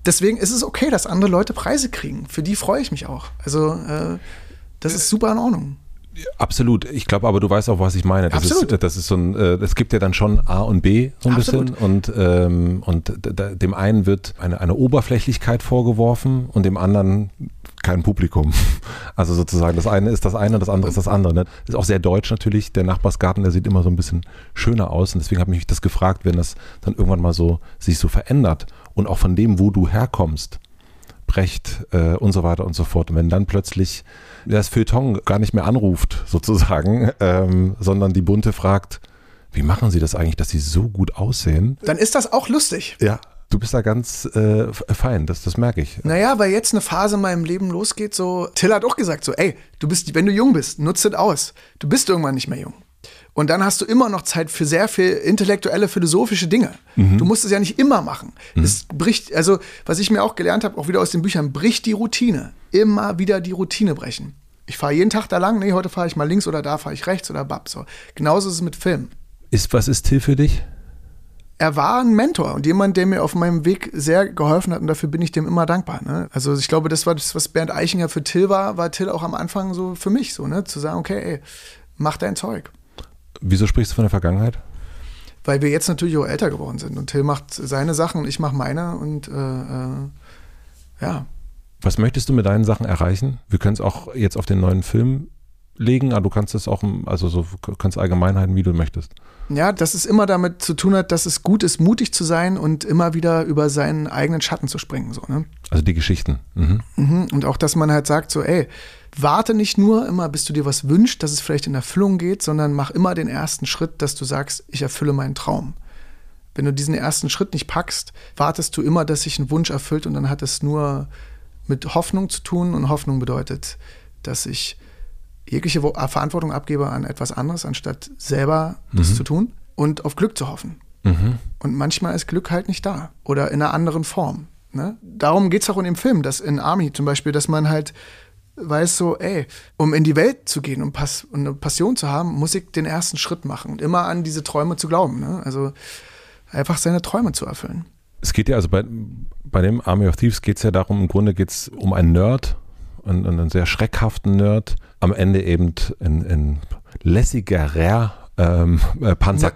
deswegen ist es okay, dass andere Leute Preise kriegen. Für die freue ich mich auch. Also äh, das ist super in Ordnung. Absolut. Ich glaube aber, du weißt auch, was ich meine. Das Absolut. Ist, das ist so ein, äh, es gibt ja dann schon A und B so ein Absolut. bisschen und, ähm, und dem einen wird eine, eine Oberflächlichkeit vorgeworfen und dem anderen kein Publikum. Also sozusagen, das eine ist das eine, das andere ist das andere. Ne? Ist auch sehr deutsch natürlich. Der Nachbarsgarten, der sieht immer so ein bisschen schöner aus und deswegen habe ich mich das gefragt, wenn das dann irgendwann mal so sich so verändert und auch von dem, wo du herkommst, Brecht äh, und so weiter und so fort. Und wenn dann plötzlich das Feuilleton gar nicht mehr anruft, sozusagen, ähm, sondern die Bunte fragt, wie machen Sie das eigentlich, dass Sie so gut aussehen? Dann ist das auch lustig. Ja. Du bist da ganz äh, fein, das, das merke ich. Naja, weil jetzt eine Phase in meinem Leben losgeht, so, Till hat auch gesagt, so, ey, du bist, wenn du jung bist, nutze es aus. Du bist irgendwann nicht mehr jung. Und dann hast du immer noch Zeit für sehr viel intellektuelle, philosophische Dinge. Mhm. Du musst es ja nicht immer machen. Mhm. Es bricht, also was ich mir auch gelernt habe, auch wieder aus den Büchern, bricht die Routine. Immer wieder die Routine brechen. Ich fahre jeden Tag da lang, nee, heute fahre ich mal links oder da fahre ich rechts oder bab. So. Genauso ist es mit Film. Ist, was ist Till für dich? er war ein Mentor und jemand, der mir auf meinem Weg sehr geholfen hat und dafür bin ich dem immer dankbar. Ne? Also ich glaube, das war das, was Bernd Eichinger für Till war, war Till auch am Anfang so für mich so, ne? Zu sagen, okay, ey, mach dein Zeug. Wieso sprichst du von der Vergangenheit? Weil wir jetzt natürlich auch älter geworden sind und Till macht seine Sachen und ich mache meine und äh, äh, ja. Was möchtest du mit deinen Sachen erreichen? Wir können es auch jetzt auf den neuen Film legen, aber du kannst es auch, also so kannst Allgemeinheiten, wie du möchtest. Ja, dass es immer damit zu tun hat, dass es gut ist, mutig zu sein und immer wieder über seinen eigenen Schatten zu springen. So, ne? Also die Geschichten. Mhm. Mhm. Und auch, dass man halt sagt, so, ey, warte nicht nur immer, bis du dir was wünschst, dass es vielleicht in Erfüllung geht, sondern mach immer den ersten Schritt, dass du sagst, ich erfülle meinen Traum. Wenn du diesen ersten Schritt nicht packst, wartest du immer, dass sich ein Wunsch erfüllt und dann hat es nur mit Hoffnung zu tun und Hoffnung bedeutet, dass ich jegliche Verantwortung abgebe an etwas anderes, anstatt selber mhm. das zu tun und auf Glück zu hoffen. Mhm. Und manchmal ist Glück halt nicht da oder in einer anderen Form. Ne? Darum geht es auch in dem Film, dass in Army zum Beispiel, dass man halt weiß so, ey, um in die Welt zu gehen und, Pass und eine Passion zu haben, muss ich den ersten Schritt machen und immer an diese Träume zu glauben. Ne? Also einfach seine Träume zu erfüllen. Es geht ja also bei, bei dem Army of Thieves geht es ja darum, im Grunde geht es um einen Nerd, einen, einen, sehr schreckhaften Nerd, am Ende eben in, in lässigerer ähm, äh, Panzer.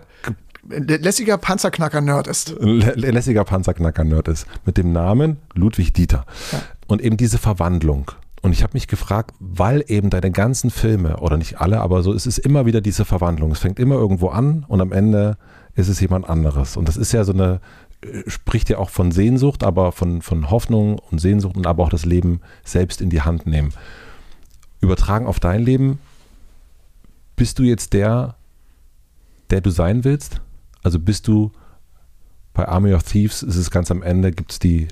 Lässiger Panzerknacker-Nerd ist. Lässiger Panzerknacker-Nerd ist. Mit dem Namen Ludwig Dieter. Ja. Und eben diese Verwandlung. Und ich habe mich gefragt, weil eben deine ganzen Filme, oder nicht alle, aber so, es ist immer wieder diese Verwandlung. Es fängt immer irgendwo an und am Ende ist es jemand anderes. Und das ist ja so eine, spricht ja auch von Sehnsucht, aber von, von Hoffnung und Sehnsucht und aber auch das Leben selbst in die Hand nehmen. Übertragen auf dein Leben, bist du jetzt der, der du sein willst? Also bist du bei Army of Thieves, ist es ganz am Ende, gibt es die,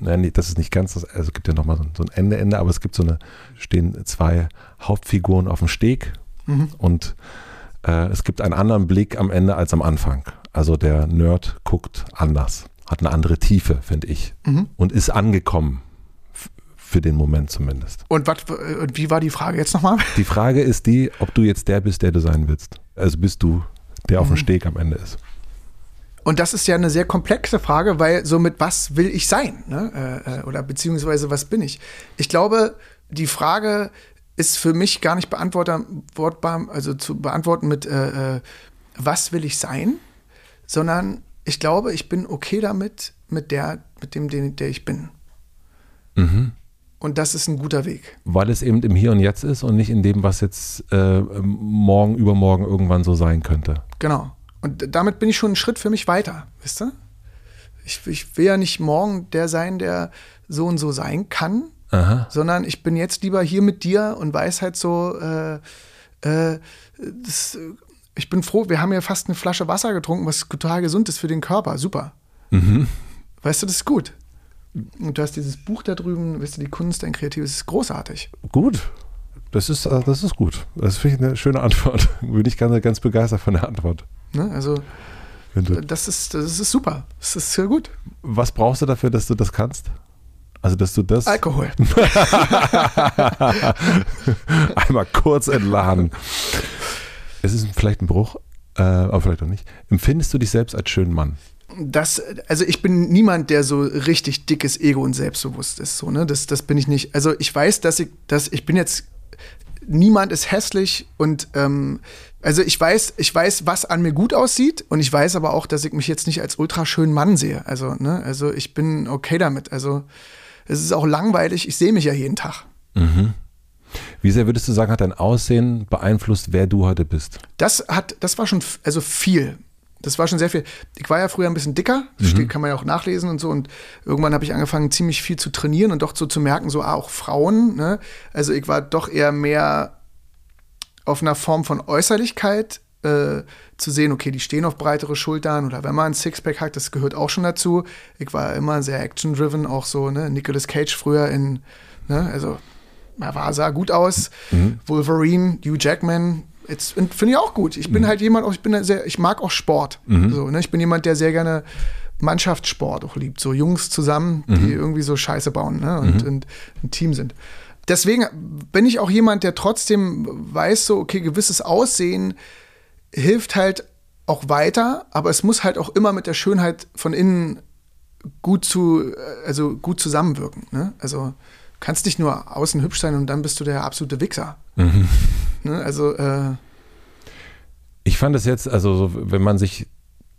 nein, das ist nicht ganz, das, also gibt ja nochmal so, so ein Ende, Ende, aber es gibt so eine, stehen zwei Hauptfiguren auf dem Steg mhm. und äh, es gibt einen anderen Blick am Ende als am Anfang. Also der Nerd guckt anders, hat eine andere Tiefe, finde ich, mhm. und ist angekommen für den Moment zumindest. Und wat, wie war die Frage jetzt nochmal? Die Frage ist die, ob du jetzt der bist, der du sein willst. Also bist du, der mhm. auf dem mhm. Steg am Ende ist. Und das ist ja eine sehr komplexe Frage, weil somit was will ich sein? Ne? Äh, äh, oder beziehungsweise was bin ich? Ich glaube, die Frage ist für mich gar nicht beantwortbar, also zu beantworten mit äh, äh, was will ich sein, sondern ich glaube, ich bin okay damit, mit der, mit dem, den, der ich bin. Mhm. Und das ist ein guter Weg. Weil es eben im Hier und Jetzt ist und nicht in dem, was jetzt äh, morgen, übermorgen irgendwann so sein könnte. Genau. Und damit bin ich schon einen Schritt für mich weiter, wisst ihr? Ich, ich will ja nicht morgen der sein, der so und so sein kann, Aha. sondern ich bin jetzt lieber hier mit dir und weiß halt so, äh, äh, das, ich bin froh, wir haben ja fast eine Flasche Wasser getrunken, was total gesund ist für den Körper. Super. Mhm. Weißt du, das ist gut. Und du hast dieses Buch da drüben, weißt du, die Kunst, ein Kreatives, ist großartig. Gut. Das ist, äh, das ist gut. Das finde ich eine schöne Antwort. Bin ich ganz, ganz begeistert von der Antwort. Ne? Also, das ist, das ist super. Das ist sehr gut. Was brauchst du dafür, dass du das kannst? Also, dass du das. Alkohol. Einmal kurz entladen. Es ist vielleicht ein Bruch, äh, aber vielleicht auch nicht. Empfindest du dich selbst als schönen Mann? das, also ich bin niemand, der so richtig dickes Ego und selbstbewusst ist. So, ne? das, das bin ich nicht. Also ich weiß, dass ich, dass ich bin jetzt, niemand ist hässlich und ähm, also ich weiß, ich weiß, was an mir gut aussieht und ich weiß aber auch, dass ich mich jetzt nicht als ultra schönen Mann sehe. Also, ne, also ich bin okay damit. Also es ist auch langweilig, ich sehe mich ja jeden Tag. Mhm. Wie sehr würdest du sagen, hat dein Aussehen beeinflusst, wer du heute bist? Das hat, das war schon, also viel das war schon sehr viel. Ich war ja früher ein bisschen dicker, das mhm. kann man ja auch nachlesen und so. Und irgendwann habe ich angefangen, ziemlich viel zu trainieren und doch so zu merken, so ah, auch Frauen. Ne? Also ich war doch eher mehr auf einer Form von Äußerlichkeit äh, zu sehen, okay, die stehen auf breitere Schultern oder wenn man ein Sixpack hat, das gehört auch schon dazu. Ich war immer sehr action-driven, auch so, ne, Nicolas Cage früher in, ne, also er war, sah gut aus. Mhm. Wolverine, Hugh Jackman, Jetzt finde ich auch gut. Ich bin mhm. halt jemand, ich bin sehr, ich mag auch Sport. Mhm. So, ne? Ich bin jemand, der sehr gerne Mannschaftssport auch liebt. So Jungs zusammen, die mhm. irgendwie so Scheiße bauen ne? und, mhm. und ein Team sind. Deswegen bin ich auch jemand, der trotzdem weiß, so, okay, gewisses Aussehen hilft halt auch weiter, aber es muss halt auch immer mit der Schönheit von innen gut zu, also gut zusammenwirken. Ne? Also kannst nicht nur außen hübsch sein und dann bist du der absolute Wichser. Mhm. Ne? Also äh ich fand es jetzt, also so, wenn man sich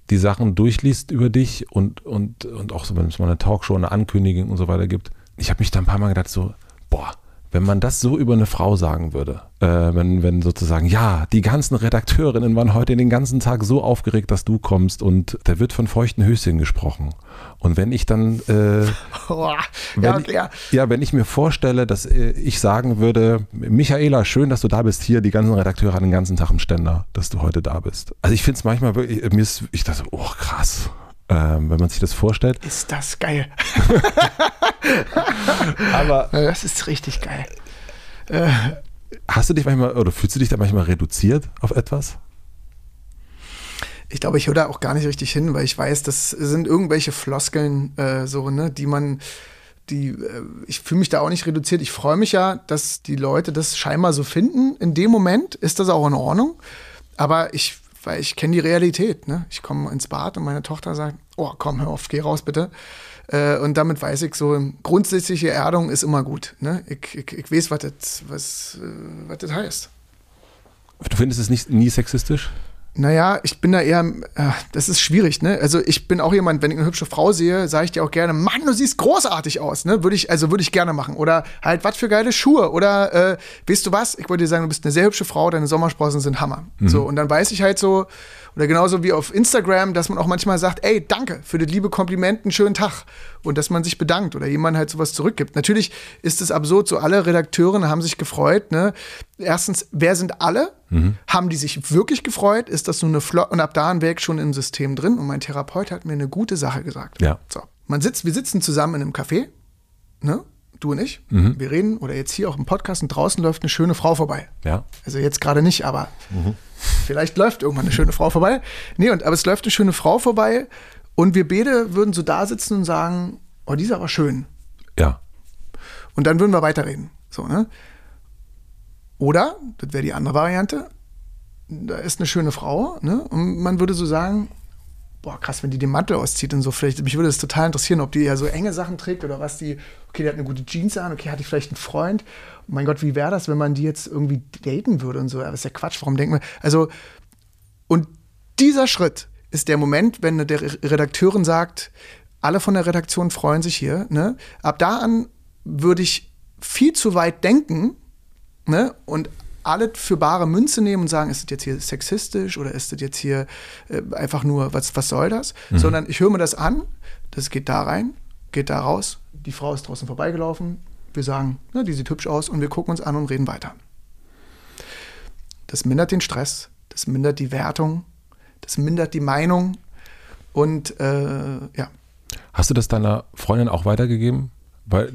die Sachen durchliest über dich und, und, und auch so, wenn es mal eine Talkshow, eine Ankündigung und so weiter gibt, ich habe mich da ein paar Mal gedacht, so, boah, wenn man das so über eine Frau sagen würde, äh, wenn, wenn sozusagen, ja, die ganzen Redakteurinnen waren heute den ganzen Tag so aufgeregt, dass du kommst und da wird von feuchten Höschen gesprochen. Und wenn ich dann, äh, oh, wenn, ja, ja, wenn ich mir vorstelle, dass äh, ich sagen würde, Michaela, schön, dass du da bist, hier, die ganzen Redakteure haben den ganzen Tag im Ständer, dass du heute da bist. Also ich finde es manchmal wirklich, mir ist, ich dachte, oh krass, ähm, wenn man sich das vorstellt. Ist das geil. Aber. Das ist richtig geil. Äh, hast du dich manchmal oder fühlst du dich da manchmal reduziert auf etwas? Ich glaube, ich höre da auch gar nicht richtig hin, weil ich weiß, das sind irgendwelche Floskeln, äh, so, ne, die man, die, äh, ich fühle mich da auch nicht reduziert. Ich freue mich ja, dass die Leute das scheinbar so finden. In dem Moment ist das auch in Ordnung. Aber ich weil ich kenne die Realität. Ne? Ich komme ins Bad und meine Tochter sagt, oh komm, hör auf, geh raus bitte. Äh, und damit weiß ich so, grundsätzliche Erdung ist immer gut. Ne? Ich, ich, ich weiß, was das äh, heißt. Du findest es nicht, nie sexistisch? Naja, ich bin da eher, äh, das ist schwierig, ne? Also ich bin auch jemand, wenn ich eine hübsche Frau sehe, sage ich dir auch gerne, Mann, du siehst großartig aus, ne? Würde ich, also würde ich gerne machen. Oder halt, was für geile Schuhe. Oder äh, weißt du was? Ich wollte dir sagen, du bist eine sehr hübsche Frau, deine Sommersprossen sind Hammer. Mhm. So, und dann weiß ich halt so, oder genauso wie auf Instagram, dass man auch manchmal sagt, ey, danke für das liebe Kompliment, einen schönen Tag. Und dass man sich bedankt oder jemand halt sowas zurückgibt. Natürlich ist es absurd, so alle Redakteure haben sich gefreut. Ne? Erstens, wer sind alle? Mhm. Haben die sich wirklich gefreut? Ist das nur eine Flot? Und ab da wäre ich schon im System drin. Und mein Therapeut hat mir eine gute Sache gesagt. Ja. So, man sitzt, wir sitzen zusammen in einem Café, ne? Du und ich, mhm. wir reden oder jetzt hier auch im Podcast und draußen läuft eine schöne Frau vorbei. Ja. Also jetzt gerade nicht, aber mhm. vielleicht läuft irgendwann eine schöne Frau vorbei. Nee, und, aber es läuft eine schöne Frau vorbei und wir beide würden so da sitzen und sagen, oh, die ist aber schön. Ja. Und dann würden wir weiterreden. So, ne? Oder, das wäre die andere Variante, da ist eine schöne Frau, ne? Und man würde so sagen, boah, krass, wenn die den Mantel auszieht und so, vielleicht, mich würde das total interessieren, ob die ja so enge Sachen trägt oder was die, okay, die hat eine gute Jeans an, okay, hat die vielleicht einen Freund. Oh mein Gott, wie wäre das, wenn man die jetzt irgendwie daten würde und so? Das ist ja Quatsch, warum denken wir, also, und dieser Schritt ist der Moment, wenn der Redakteurin sagt, alle von der Redaktion freuen sich hier, ne? Ab da an würde ich viel zu weit denken, ne? Und alles für bare Münze nehmen und sagen, ist das jetzt hier sexistisch oder ist das jetzt hier äh, einfach nur, was, was soll das? Mhm. Sondern ich höre mir das an, das geht da rein, geht da raus, die Frau ist draußen vorbeigelaufen, wir sagen, na, die sieht hübsch aus und wir gucken uns an und reden weiter. Das mindert den Stress, das mindert die Wertung, das mindert die Meinung und äh, ja. Hast du das deiner Freundin auch weitergegeben? Weil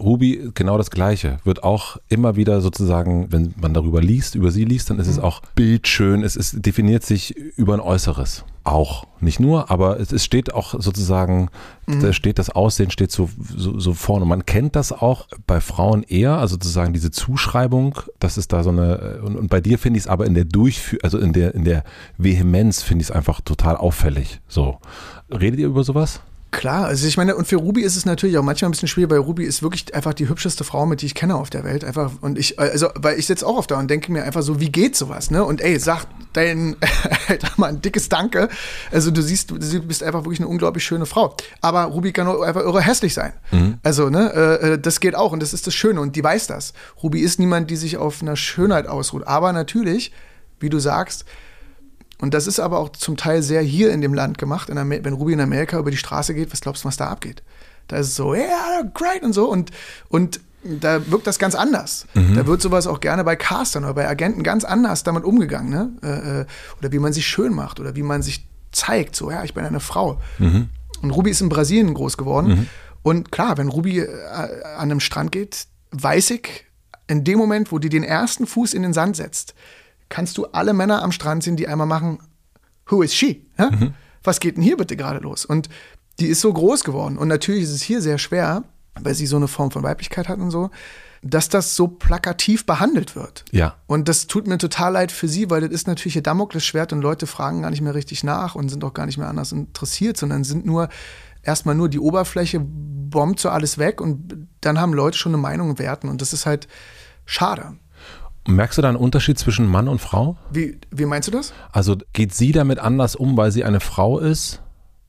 Ruby genau das Gleiche. Wird auch immer wieder sozusagen, wenn man darüber liest, über sie liest, dann ist mhm. es auch bildschön. Es ist, definiert sich über ein Äußeres. Auch. Nicht nur, aber es, es steht auch sozusagen, mhm. da steht das Aussehen, steht so, so, so vorne. Man kennt das auch bei Frauen eher, also sozusagen diese Zuschreibung, das ist da so eine, und, und bei dir finde ich es aber in der Durchführung, also in der, in der Vehemenz finde ich es einfach total auffällig. So. Redet ihr über sowas? Klar, also ich meine, und für Ruby ist es natürlich auch manchmal ein bisschen schwierig, weil Ruby ist wirklich einfach die hübscheste Frau, mit die ich kenne auf der Welt. Einfach, und ich, also, weil ich sitze auch auf da und denke mir einfach so, wie geht sowas, ne? Und ey, sag dein, Alter, mal ein dickes Danke. Also du siehst, du bist einfach wirklich eine unglaublich schöne Frau. Aber Ruby kann auch einfach irre hässlich sein. Mhm. Also, ne, äh, äh, das geht auch und das ist das Schöne und die weiß das. Ruby ist niemand, die sich auf einer Schönheit ausruht. Aber natürlich, wie du sagst, und das ist aber auch zum Teil sehr hier in dem Land gemacht. wenn Ruby in Amerika über die Straße geht, was glaubst du, was da abgeht? Da ist es so, ja, yeah, great und so. Und, und da wirkt das ganz anders. Mhm. Da wird sowas auch gerne bei Castern oder bei Agenten ganz anders damit umgegangen. Ne? Äh, äh, oder wie man sich schön macht oder wie man sich zeigt. So, ja, ich bin eine Frau. Mhm. Und Ruby ist in Brasilien groß geworden. Mhm. Und klar, wenn Ruby äh, an einem Strand geht, weiß ich, in dem Moment, wo die den ersten Fuß in den Sand setzt, kannst du alle Männer am Strand sehen, die einmal machen, who is she? Ja? Mhm. Was geht denn hier bitte gerade los? Und die ist so groß geworden. Und natürlich ist es hier sehr schwer, weil sie so eine Form von Weiblichkeit hat und so, dass das so plakativ behandelt wird. Ja. Und das tut mir total leid für sie, weil das ist natürlich ihr Damoklesschwert und Leute fragen gar nicht mehr richtig nach und sind auch gar nicht mehr anders interessiert, sondern sind nur erstmal nur die Oberfläche, bombt so alles weg und dann haben Leute schon eine Meinung und Werten und das ist halt schade. Merkst du da einen Unterschied zwischen Mann und Frau? Wie, wie meinst du das? Also geht sie damit anders um, weil sie eine Frau ist?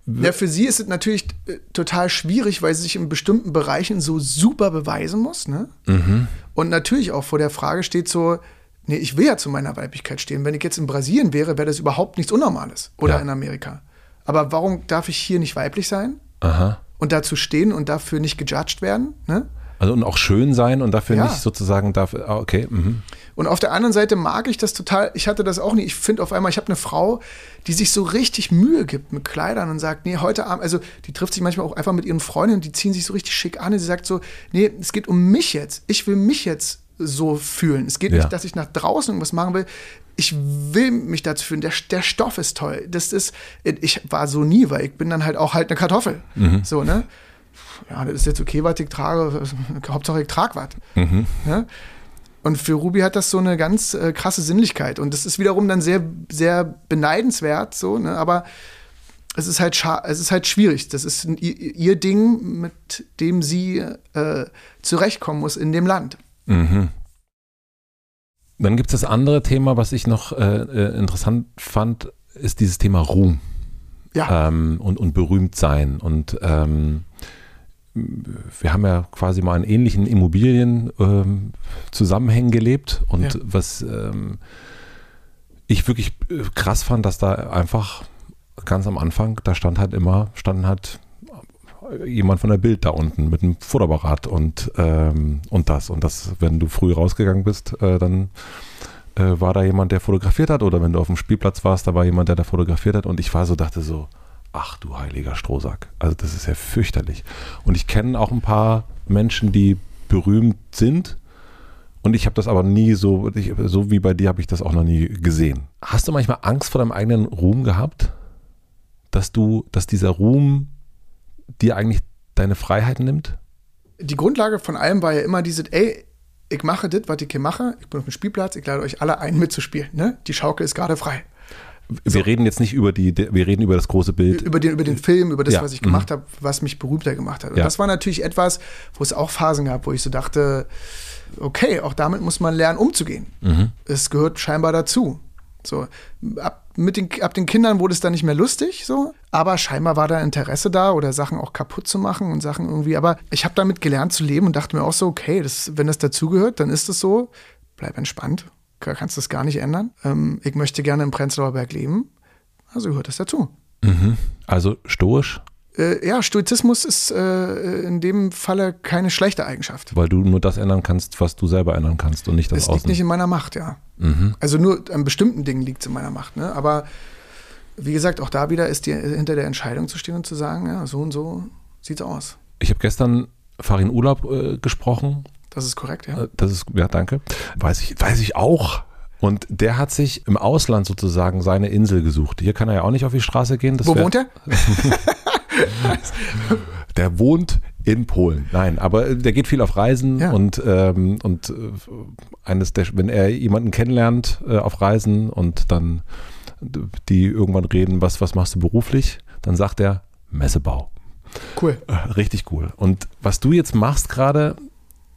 Ja, für sie ist es natürlich äh, total schwierig, weil sie sich in bestimmten Bereichen so super beweisen muss. Ne? Mhm. Und natürlich auch vor der Frage steht so, nee, ich will ja zu meiner Weiblichkeit stehen. Wenn ich jetzt in Brasilien wäre, wäre das überhaupt nichts Unnormales. Oder ja. in Amerika. Aber warum darf ich hier nicht weiblich sein? Aha. Und dazu stehen und dafür nicht gejudged werden? Ne? Also und auch schön sein und dafür ja. nicht sozusagen dafür, ah, okay. Mhm. Und auf der anderen Seite mag ich das total, ich hatte das auch nie, ich finde auf einmal, ich habe eine Frau, die sich so richtig Mühe gibt mit Kleidern und sagt, nee, heute Abend, also die trifft sich manchmal auch einfach mit ihren Freundinnen, die ziehen sich so richtig schick an und sie sagt so, nee, es geht um mich jetzt, ich will mich jetzt so fühlen. Es geht ja. nicht, dass ich nach draußen irgendwas machen will. Ich will mich dazu fühlen. Der, der Stoff ist toll. Das ist, ich war so nie, weil ich bin dann halt auch halt eine Kartoffel. Mhm. So, ne? ja, das ist jetzt okay, was ich trage, Hauptsache ich trage was. Mhm. Ja? Und für Ruby hat das so eine ganz äh, krasse Sinnlichkeit. Und das ist wiederum dann sehr, sehr beneidenswert, so, ne? aber es ist halt es ist halt schwierig. Das ist ein, ihr, Ding, mit dem sie äh, zurechtkommen muss in dem Land. Mhm. Dann gibt es das andere Thema, was ich noch äh, äh, interessant fand, ist dieses Thema Ruhm. Ja. Ähm, und, und berühmt sein. Und ähm, wir haben ja quasi mal in ähnlichen Immobilien-Zusammenhängen ähm, gelebt. Und ja. was ähm, ich wirklich äh, krass fand, dass da einfach ganz am Anfang, da stand halt immer, standen halt jemand von der Bild da unten mit einem Futterapparat und, ähm, und das. Und das, wenn du früh rausgegangen bist, äh, dann äh, war da jemand, der fotografiert hat. Oder wenn du auf dem Spielplatz warst, da war jemand, der da fotografiert hat. Und ich war so, dachte so, ach du heiliger Strohsack. Also das ist ja fürchterlich. Und ich kenne auch ein paar Menschen, die berühmt sind. Und ich habe das aber nie so, ich, so wie bei dir habe ich das auch noch nie gesehen. Hast du manchmal Angst vor deinem eigenen Ruhm gehabt? Dass du, dass dieser Ruhm dir eigentlich deine Freiheit nimmt? Die Grundlage von allem war ja immer diese, ey, ich mache das, was ich hier mache, ich bin auf dem Spielplatz, ich lade euch alle ein mitzuspielen. Ne? Die Schaukel ist gerade frei. Wir so. reden jetzt nicht über die, wir reden über das große Bild. Über den, über den Film, über das, ja. was ich gemacht mhm. habe, was mich berühmter gemacht hat. Und ja. das war natürlich etwas, wo es auch Phasen gab, wo ich so dachte, okay, auch damit muss man lernen, umzugehen. Mhm. Es gehört scheinbar dazu. So, ab, mit den, ab den Kindern wurde es dann nicht mehr lustig, so. Aber scheinbar war da Interesse da oder Sachen auch kaputt zu machen und Sachen irgendwie. Aber ich habe damit gelernt zu leben und dachte mir auch so, okay, das, wenn das dazugehört, dann ist es so. Bleib entspannt. Kannst das gar nicht ändern. Ähm, ich möchte gerne im Prenzlauer Berg leben. Also gehört das dazu. Mhm. Also stoisch? äh, ja, Stoizismus ist äh, in dem Falle keine schlechte Eigenschaft. Weil du nur das ändern kannst, was du selber ändern kannst und nicht das Es liegt Außen. nicht in meiner Macht, ja. Mhm. Also nur an bestimmten Dingen liegt es in meiner Macht. Ne? Aber wie gesagt, auch da wieder ist die, hinter der Entscheidung zu stehen und zu sagen, ja, so und so sieht's aus. Ich habe gestern Farin Urlaub äh, gesprochen. Das ist korrekt, ja. Äh, das ist, ja, danke. Weiß ich, weiß ich auch. Und der hat sich im Ausland sozusagen seine Insel gesucht. Hier kann er ja auch nicht auf die Straße gehen. Das Wo wohnt er? der wohnt in Polen. Nein, aber der geht viel auf Reisen ja. und, ähm, und äh, eines der, wenn er jemanden kennenlernt äh, auf Reisen und dann die irgendwann reden, was, was machst du beruflich, dann sagt er Messebau. Cool. Äh, richtig cool. Und was du jetzt machst gerade,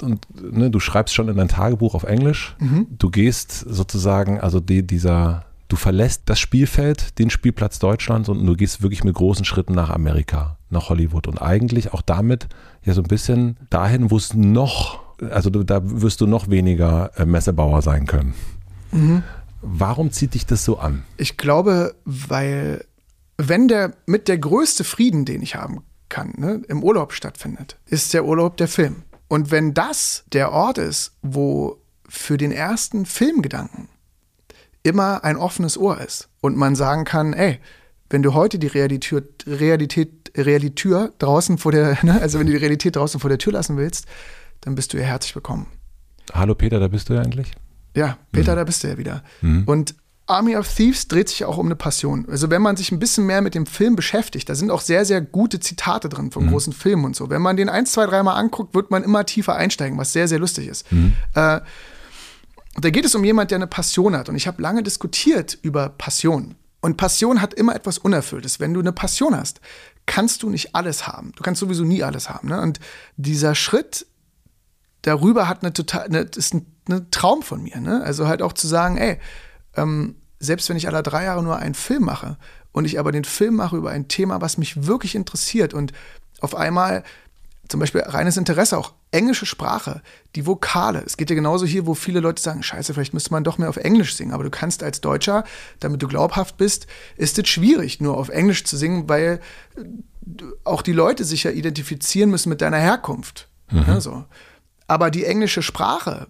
und ne, du schreibst schon in dein Tagebuch auf Englisch, mhm. du gehst sozusagen, also die, dieser Du verlässt das Spielfeld, den Spielplatz Deutschlands und du gehst wirklich mit großen Schritten nach Amerika, nach Hollywood und eigentlich auch damit ja so ein bisschen dahin, wo es noch, also da wirst du noch weniger äh, Messebauer sein können. Mhm. Warum zieht dich das so an? Ich glaube, weil wenn der mit der größte Frieden, den ich haben kann, ne, im Urlaub stattfindet, ist der Urlaub der Film. Und wenn das der Ort ist, wo für den ersten Filmgedanken immer ein offenes Ohr ist und man sagen kann, ey, wenn du heute die Realität, Realität, Realität draußen vor der, ne, also wenn du die Realität draußen vor der Tür lassen willst, dann bist du ja herzlich willkommen. Hallo Peter, da bist du ja endlich. Ja, Peter, mhm. da bist du ja wieder. Mhm. Und Army of Thieves dreht sich auch um eine Passion. Also wenn man sich ein bisschen mehr mit dem Film beschäftigt, da sind auch sehr, sehr gute Zitate drin von mhm. großen Filmen und so. Wenn man den ein, zwei, dreimal anguckt, wird man immer tiefer einsteigen, was sehr, sehr lustig ist. Mhm. Äh, da geht es um jemand, der eine Passion hat. Und ich habe lange diskutiert über Passion. Und Passion hat immer etwas Unerfülltes. Wenn du eine Passion hast, kannst du nicht alles haben. Du kannst sowieso nie alles haben. Ne? Und dieser Schritt darüber hat eine total, eine, ist ein, ein Traum von mir. Ne? Also halt auch zu sagen, ey, ähm, selbst wenn ich alle drei Jahre nur einen Film mache und ich aber den Film mache über ein Thema, was mich wirklich interessiert und auf einmal zum Beispiel reines Interesse auch. Englische Sprache, die Vokale. Es geht ja genauso hier, wo viele Leute sagen, scheiße, vielleicht müsste man doch mehr auf Englisch singen. Aber du kannst als Deutscher, damit du glaubhaft bist, ist es schwierig, nur auf Englisch zu singen, weil auch die Leute sich ja identifizieren müssen mit deiner Herkunft. Mhm. Ja, so. Aber die englische Sprache,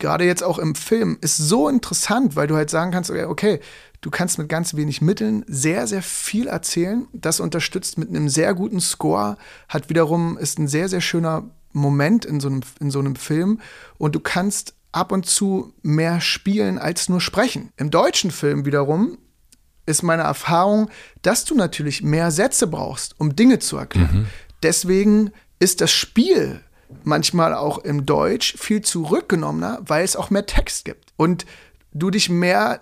gerade jetzt auch im Film, ist so interessant, weil du halt sagen kannst, okay, Du kannst mit ganz wenig Mitteln sehr, sehr viel erzählen. Das unterstützt mit einem sehr guten Score, hat wiederum, ist ein sehr, sehr schöner Moment in so einem, in so einem Film. Und du kannst ab und zu mehr spielen als nur sprechen. Im deutschen Film wiederum ist meine Erfahrung, dass du natürlich mehr Sätze brauchst, um Dinge zu erklären. Mhm. Deswegen ist das Spiel manchmal auch im Deutsch viel zurückgenommener, weil es auch mehr Text gibt. Und du dich mehr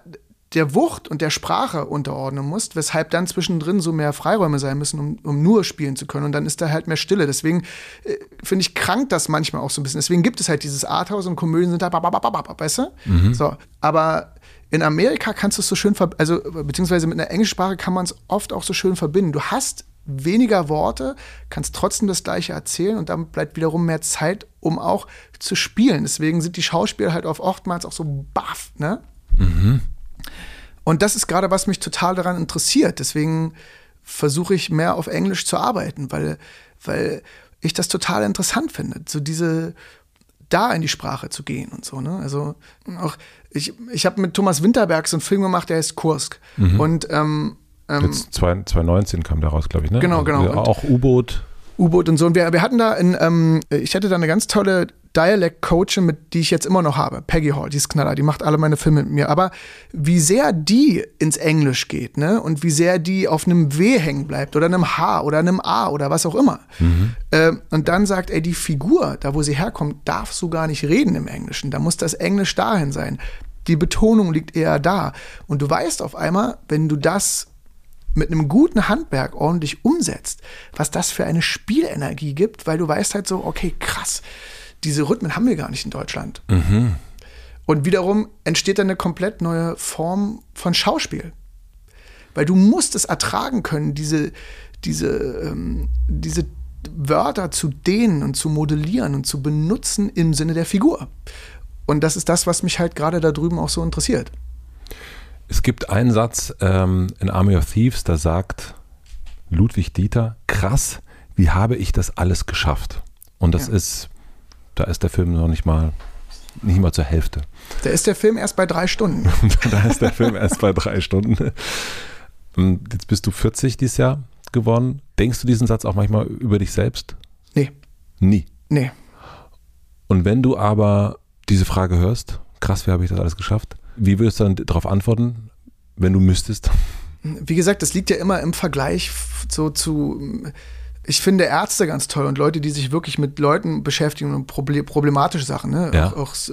der Wucht und der Sprache unterordnen musst, weshalb dann zwischendrin so mehr Freiräume sein müssen, um, um nur spielen zu können. Und dann ist da halt mehr Stille. Deswegen äh, finde ich krank das manchmal auch so ein bisschen. Deswegen gibt es halt dieses Arthouse und Komödien sind da, weißt du? Mhm. So, aber in Amerika kannst du es so schön, also beziehungsweise mit einer englischen Sprache kann man es oft auch so schön verbinden. Du hast weniger Worte, kannst trotzdem das Gleiche erzählen und dann bleibt wiederum mehr Zeit, um auch zu spielen. Deswegen sind die Schauspieler halt oft oftmals auch so baff, ne? Mhm. Und das ist gerade, was mich total daran interessiert. Deswegen versuche ich mehr auf Englisch zu arbeiten, weil, weil ich das total interessant finde. So diese, da in die Sprache zu gehen und so. Ne? Also auch, ich, ich habe mit Thomas Winterberg so einen Film gemacht, der heißt Kursk. Mhm. Und ähm, ähm, Jetzt 2019 kam der raus, glaube ich, ne? Genau, genau. Also auch U-Boot. U-Boot und so. Und wir, wir hatten da, in, ähm, ich hatte da eine ganz tolle Dialect-Coachin, mit die ich jetzt immer noch habe, Peggy Hall, die ist Knaller, die macht alle meine Filme mit mir. Aber wie sehr die ins Englisch geht, ne? Und wie sehr die auf einem W hängen bleibt oder einem H oder einem A oder was auch immer. Mhm. Äh, und dann sagt, ey, die Figur, da wo sie herkommt, darf so gar nicht reden im Englischen. Da muss das Englisch dahin sein. Die Betonung liegt eher da. Und du weißt auf einmal, wenn du das mit einem guten Handwerk ordentlich umsetzt, was das für eine Spielenergie gibt, weil du weißt halt so, okay, krass diese Rhythmen haben wir gar nicht in Deutschland. Mhm. Und wiederum entsteht dann eine komplett neue Form von Schauspiel. Weil du musst es ertragen können, diese, diese, ähm, diese Wörter zu dehnen und zu modellieren und zu benutzen im Sinne der Figur. Und das ist das, was mich halt gerade da drüben auch so interessiert. Es gibt einen Satz ähm, in Army of Thieves, da sagt Ludwig Dieter, krass, wie habe ich das alles geschafft? Und das ja. ist da ist der Film noch nicht mal, nicht mal zur Hälfte. Da ist der Film erst bei drei Stunden. da ist der Film erst bei drei Stunden. Jetzt bist du 40 dieses Jahr geworden. Denkst du diesen Satz auch manchmal über dich selbst? Nee. Nie? Nee. Und wenn du aber diese Frage hörst, krass, wie habe ich das alles geschafft? Wie würdest du dann darauf antworten, wenn du müsstest? Wie gesagt, das liegt ja immer im Vergleich so zu ich finde Ärzte ganz toll und Leute, die sich wirklich mit Leuten beschäftigen und problematische Sachen, ne? Ja. auch, auch äh,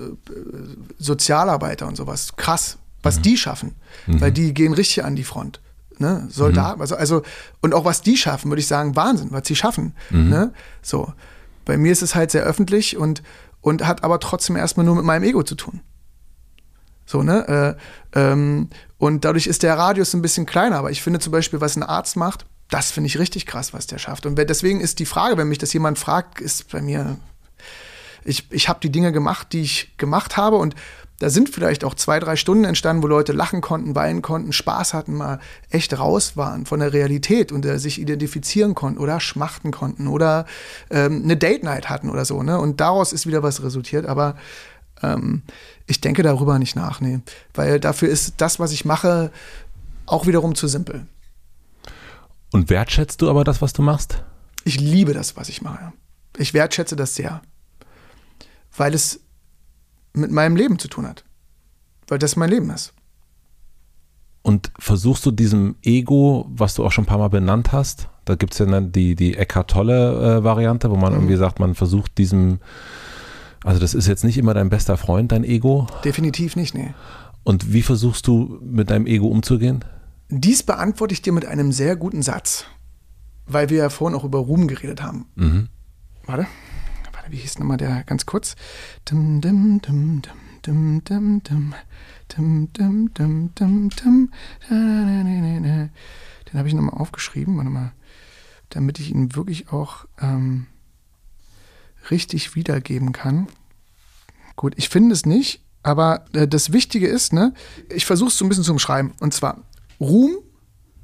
Sozialarbeiter und sowas. Krass, was mhm. die schaffen, mhm. weil die gehen richtig an die Front. Ne? Soldaten, mhm. also, also, und auch was die schaffen, würde ich sagen, Wahnsinn, was sie schaffen. Mhm. Ne? So. Bei mir ist es halt sehr öffentlich und, und hat aber trotzdem erstmal nur mit meinem Ego zu tun. So, ne? Äh, ähm, und dadurch ist der Radius ein bisschen kleiner, aber ich finde zum Beispiel, was ein Arzt macht, das finde ich richtig krass, was der schafft. Und deswegen ist die Frage, wenn mich das jemand fragt, ist bei mir, ich, ich habe die Dinge gemacht, die ich gemacht habe und da sind vielleicht auch zwei, drei Stunden entstanden, wo Leute lachen konnten, weinen konnten, Spaß hatten, mal echt raus waren von der Realität und äh, sich identifizieren konnten oder schmachten konnten oder ähm, eine Date Night hatten oder so. Ne? Und daraus ist wieder was resultiert. Aber ähm, ich denke darüber nicht nach, nee. Weil dafür ist das, was ich mache, auch wiederum zu simpel. Und wertschätzt du aber das, was du machst? Ich liebe das, was ich mache. Ich wertschätze das sehr, weil es mit meinem Leben zu tun hat, weil das mein Leben ist. Und versuchst du diesem Ego, was du auch schon ein paar Mal benannt hast, da gibt es ja dann die, die Eckart Tolle-Variante, wo man mhm. irgendwie sagt, man versucht diesem, also das ist jetzt nicht immer dein bester Freund, dein Ego? Definitiv nicht, nee. Und wie versuchst du mit deinem Ego umzugehen? Dies beantworte ich dir mit einem sehr guten Satz, weil wir ja vorhin auch über Ruhm geredet haben. Mhm. Warte, warte, wie hieß nochmal der ganz kurz? Dim, dim, dim, dim. Dum, dum, dum. Dum, dum, dum, dum, dum. Den habe ich nochmal aufgeschrieben, warte mal, damit ich ihn wirklich auch ähm, richtig wiedergeben kann. Gut, ich finde es nicht, aber äh, das Wichtige ist, ne, ich versuche es so ein bisschen zu umschreiben. Und zwar, Ruhm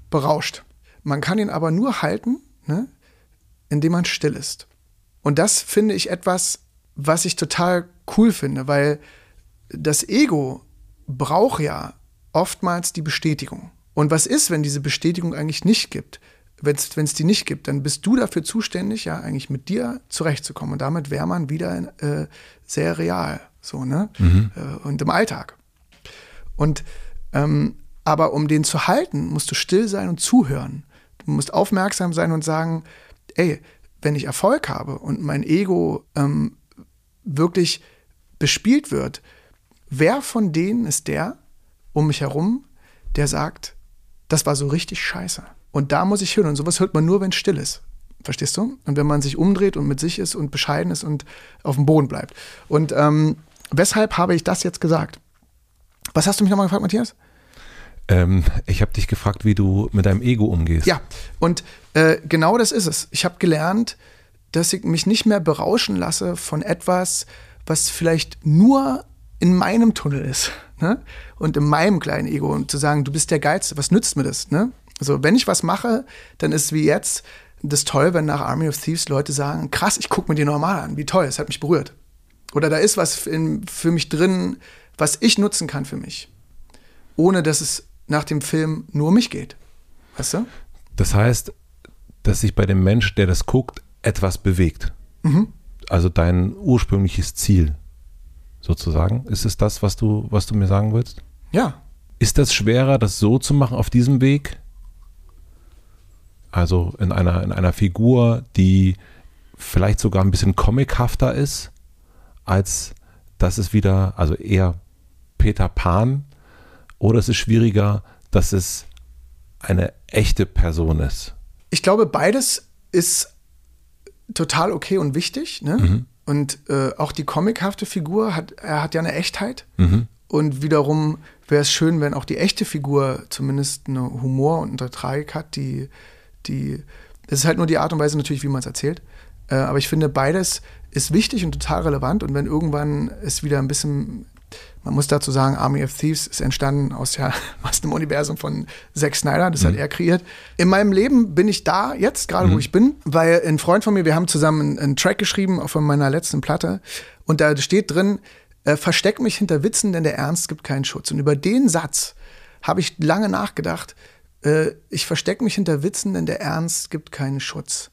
berauscht. Man kann ihn aber nur halten, ne, indem man still ist. Und das finde ich etwas, was ich total cool finde, weil das Ego braucht ja oftmals die Bestätigung. Und was ist, wenn diese Bestätigung eigentlich nicht gibt? Wenn es die nicht gibt, dann bist du dafür zuständig, ja, eigentlich mit dir zurechtzukommen. Und damit wäre man wieder äh, sehr real, so, ne? Mhm. Äh, und im Alltag. Und ähm, aber um den zu halten, musst du still sein und zuhören. Du musst aufmerksam sein und sagen, ey, wenn ich Erfolg habe und mein Ego ähm, wirklich bespielt wird, wer von denen ist der um mich herum, der sagt, das war so richtig scheiße. Und da muss ich hin. Und sowas hört man nur, wenn es still ist. Verstehst du? Und wenn man sich umdreht und mit sich ist und bescheiden ist und auf dem Boden bleibt. Und ähm, weshalb habe ich das jetzt gesagt? Was hast du mich nochmal gefragt, Matthias? Ähm, ich habe dich gefragt, wie du mit deinem Ego umgehst. Ja, und äh, genau das ist es. Ich habe gelernt, dass ich mich nicht mehr berauschen lasse von etwas, was vielleicht nur in meinem Tunnel ist ne? und in meinem kleinen Ego und zu sagen, du bist der Geilste, was nützt mir das? Ne? Also wenn ich was mache, dann ist es wie jetzt das toll, wenn nach Army of Thieves Leute sagen, krass, ich gucke mir die normal an, wie toll, es hat mich berührt. Oder da ist was in, für mich drin, was ich nutzen kann für mich, ohne dass es nach dem Film nur um mich geht. Weißt du? Das heißt, dass sich bei dem Mensch, der das guckt, etwas bewegt. Mhm. Also dein ursprüngliches Ziel sozusagen. Ist es das, was du, was du mir sagen willst? Ja. Ist das schwerer, das so zu machen auf diesem Weg? Also in einer, in einer Figur, die vielleicht sogar ein bisschen comichafter ist, als dass es wieder, also eher Peter Pan, oder es ist schwieriger, dass es eine echte Person ist? Ich glaube, beides ist total okay und wichtig. Ne? Mhm. Und äh, auch die comichafte Figur hat, er hat ja eine Echtheit. Mhm. Und wiederum wäre es schön, wenn auch die echte Figur zumindest eine Humor und eine Tragik hat, die, die, es ist halt nur die Art und Weise natürlich, wie man es erzählt. Äh, aber ich finde, beides ist wichtig und total relevant. Und wenn irgendwann es wieder ein bisschen man muss dazu sagen, Army of Thieves ist entstanden aus, ja, aus dem Universum von Zack Snyder, das mhm. hat er kreiert. In meinem Leben bin ich da jetzt, gerade mhm. wo ich bin, weil ein Freund von mir, wir haben zusammen einen, einen Track geschrieben von meiner letzten Platte und da steht drin, äh, versteck mich hinter Witzen, denn der Ernst gibt keinen Schutz. Und über den Satz habe ich lange nachgedacht. Äh, ich verstecke mich hinter Witzen, denn der Ernst gibt keinen Schutz.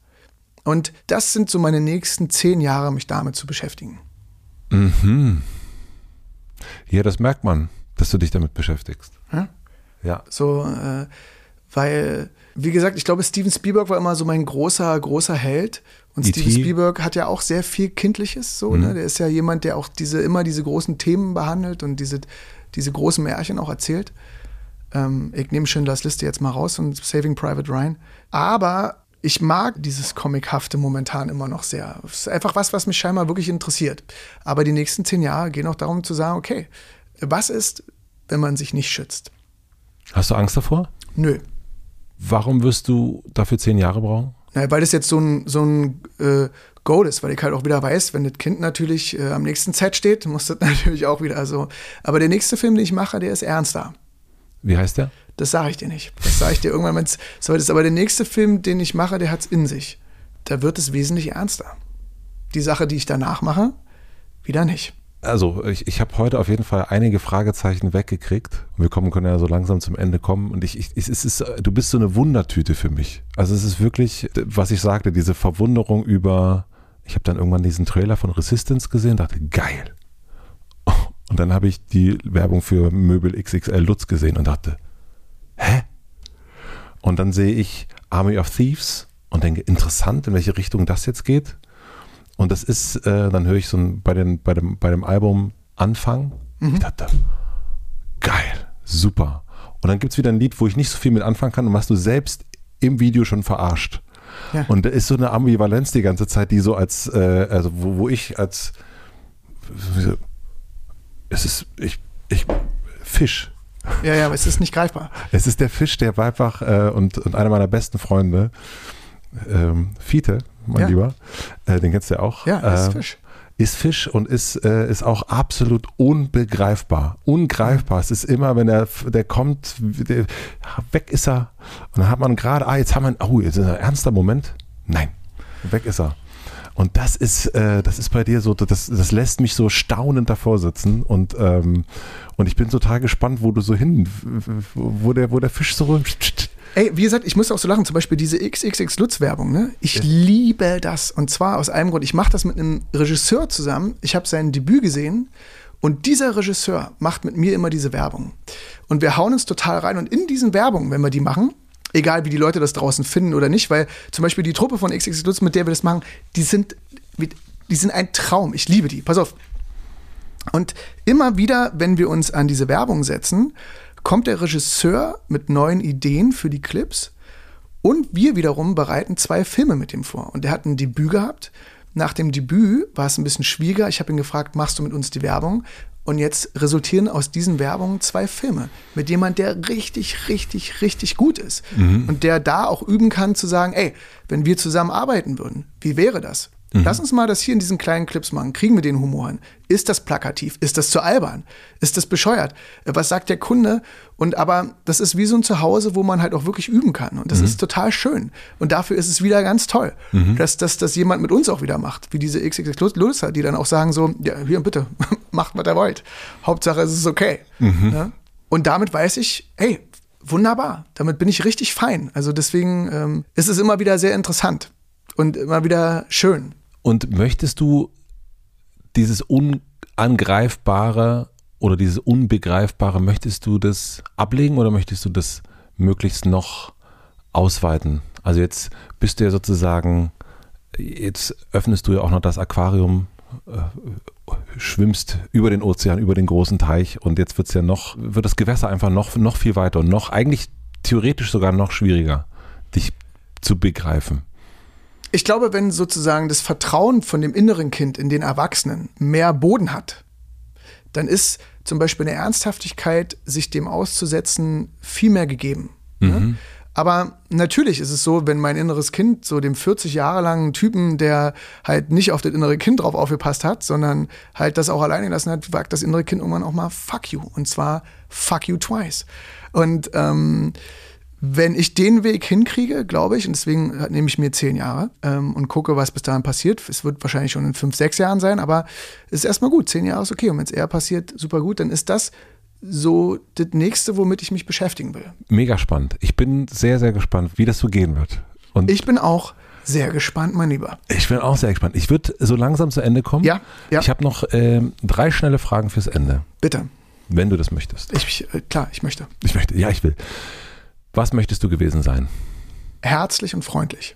Und das sind so meine nächsten zehn Jahre, mich damit zu beschäftigen. Mhm. Ja, das merkt man, dass du dich damit beschäftigst. Ja. ja. So, äh, weil, wie gesagt, ich glaube, Steven Spielberg war immer so mein großer, großer Held. Und e Steven Spielberg hat ja auch sehr viel Kindliches, so, ne? mhm. ne? Der ist ja jemand, der auch diese, immer diese großen Themen behandelt und diese, diese großen Märchen auch erzählt. Ähm, ich nehme Schindlers Liste jetzt mal raus und Saving Private Ryan. Aber ich mag dieses Comichafte momentan immer noch sehr. Es ist einfach was, was mich scheinbar wirklich interessiert. Aber die nächsten zehn Jahre gehen auch darum zu sagen, okay, was ist, wenn man sich nicht schützt? Hast du Angst davor? Nö. Warum wirst du dafür zehn Jahre brauchen? Na, weil das jetzt so ein, so ein äh, Goal ist, weil ich halt auch wieder weiß, wenn das Kind natürlich äh, am nächsten Set steht, muss das natürlich auch wieder so. Aber der nächste Film, den ich mache, der ist ernster. Wie heißt der? Das sage ich dir nicht. Das sage ich dir irgendwann, wenn es soweit ist. Aber der nächste Film, den ich mache, der hat es in sich. Da wird es wesentlich ernster. Die Sache, die ich danach mache, wieder nicht. Also, ich, ich habe heute auf jeden Fall einige Fragezeichen weggekriegt. Wir kommen, können ja so langsam zum Ende kommen. Und ich, ich, es ist, du bist so eine Wundertüte für mich. Also, es ist wirklich, was ich sagte, diese Verwunderung über. Ich habe dann irgendwann diesen Trailer von Resistance gesehen, dachte, geil. Und dann habe ich die Werbung für Möbel XXL Lutz gesehen und dachte, hä? Und dann sehe ich Army of Thieves und denke, interessant, in welche Richtung das jetzt geht. Und das ist, äh, dann höre ich so ein, bei, den, bei, dem, bei dem Album Anfang. Mhm. Ich dachte, geil, super. Und dann gibt es wieder ein Lied, wo ich nicht so viel mit anfangen kann und was du selbst im Video schon verarscht. Ja. Und da ist so eine Ambivalenz die ganze Zeit, die so als, äh, also wo, wo ich als, es ist, ich, ich, Fisch. Ja, ja, aber es ist nicht greifbar. Es ist der Fisch, der Weibach äh, und, und einer meiner besten Freunde, ähm, Fiete, mein ja. Lieber, äh, den kennst du ja auch. Ja, äh, ist Fisch. Ist Fisch und ist, äh, ist auch absolut unbegreifbar. Ungreifbar. Es ist immer, wenn er der kommt, der, weg ist er. Und dann hat man gerade, ah, jetzt haben wir, oh, jetzt ist ein ernster Moment. Nein, weg ist er. Und das ist, äh, das ist bei dir so, das, das lässt mich so staunend davor sitzen und, ähm, und ich bin total gespannt, wo du so hin, wo der, wo der Fisch so. Ey, wie gesagt, ich muss auch so lachen, zum Beispiel diese XXX Lutz-Werbung, ne? Ich ja. liebe das. Und zwar aus einem Grund, ich mache das mit einem Regisseur zusammen. Ich habe sein Debüt gesehen und dieser Regisseur macht mit mir immer diese Werbung. Und wir hauen uns total rein. Und in diesen Werbungen, wenn wir die machen, Egal, wie die Leute das draußen finden oder nicht, weil zum Beispiel die Truppe von XXX Lutz, mit der wir das machen, die sind, die sind ein Traum. Ich liebe die. Pass auf. Und immer wieder, wenn wir uns an diese Werbung setzen, kommt der Regisseur mit neuen Ideen für die Clips und wir wiederum bereiten zwei Filme mit ihm vor. Und er hat ein Debüt gehabt. Nach dem Debüt war es ein bisschen schwieriger. Ich habe ihn gefragt, machst du mit uns die Werbung? Und jetzt resultieren aus diesen Werbungen zwei Filme mit jemand, der richtig, richtig, richtig gut ist. Mhm. Und der da auch üben kann zu sagen, ey, wenn wir zusammen arbeiten würden, wie wäre das? Mhm. Lass uns mal das hier in diesen kleinen Clips machen. Kriegen wir den Humor hin? Ist das plakativ? Ist das zu albern? Ist das bescheuert? Was sagt der Kunde? Und aber das ist wie so ein Zuhause, wo man halt auch wirklich üben kann. Und das mhm. ist total schön. Und dafür ist es wieder ganz toll, mhm. dass, dass das jemand mit uns auch wieder macht. Wie diese XXX Lutzer, die dann auch sagen so, ja, hier bitte, macht, was ihr wollt. Hauptsache es ist okay. Mhm. Ja? Und damit weiß ich, hey, wunderbar. Damit bin ich richtig fein. Also deswegen ähm, ist es immer wieder sehr interessant und immer wieder schön. Und möchtest du dieses Unangreifbare oder dieses Unbegreifbare, möchtest du das ablegen oder möchtest du das möglichst noch ausweiten? Also jetzt bist du ja sozusagen, jetzt öffnest du ja auch noch das Aquarium, äh, schwimmst über den Ozean, über den großen Teich und jetzt wird es ja noch, wird das Gewässer einfach noch, noch viel weiter und noch, eigentlich theoretisch sogar noch schwieriger, dich zu begreifen ich glaube, wenn sozusagen das Vertrauen von dem inneren Kind in den Erwachsenen mehr Boden hat, dann ist zum Beispiel eine Ernsthaftigkeit, sich dem auszusetzen, viel mehr gegeben. Ne? Mhm. Ne? Aber natürlich ist es so, wenn mein inneres Kind so dem 40 Jahre langen Typen, der halt nicht auf das innere Kind drauf aufgepasst hat, sondern halt das auch alleine gelassen hat, wagt das innere Kind irgendwann auch mal fuck you. Und zwar fuck you twice. Und ähm, wenn ich den Weg hinkriege, glaube ich, und deswegen nehme ich mir zehn Jahre ähm, und gucke, was bis dahin passiert. Es wird wahrscheinlich schon in fünf, sechs Jahren sein, aber es ist erstmal gut. Zehn Jahre ist okay. Und wenn es eher passiert, super gut, dann ist das so das nächste, womit ich mich beschäftigen will. Mega spannend. Ich bin sehr, sehr gespannt, wie das so gehen wird. Und ich bin auch sehr gespannt, mein Lieber. Ich bin auch sehr gespannt. Ich würde so langsam zu Ende kommen. Ja. ja. Ich habe noch äh, drei schnelle Fragen fürs Ende. Bitte. Wenn du das möchtest. Ich, äh, klar, ich möchte. Ich möchte, ja, ich will. Was möchtest du gewesen sein? Herzlich und freundlich.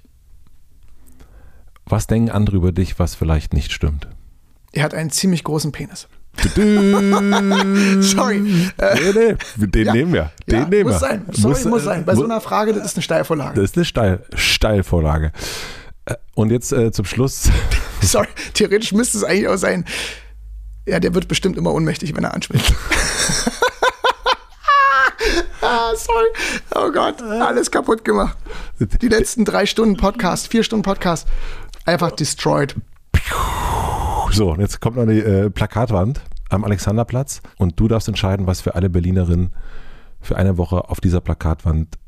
Was denken andere über dich, was vielleicht nicht stimmt? Er hat einen ziemlich großen Penis. Sorry. Nee, nee, den ja, nehmen wir. Den ja, nehmen muss wir. sein. Sorry, muss, muss sein. Bei so einer Frage, das ist eine Steilvorlage. Das ist eine Steil, Steilvorlage. Äh, und jetzt äh, zum Schluss. Sorry, theoretisch müsste es eigentlich auch sein. Ja, der wird bestimmt immer ohnmächtig, wenn er anspricht. ah, sorry. Oh Gott, alles kaputt gemacht. Die letzten drei Stunden Podcast, vier Stunden Podcast, einfach destroyed. So, jetzt kommt noch die äh, Plakatwand am Alexanderplatz und du darfst entscheiden, was für alle Berlinerinnen für eine Woche auf dieser Plakatwand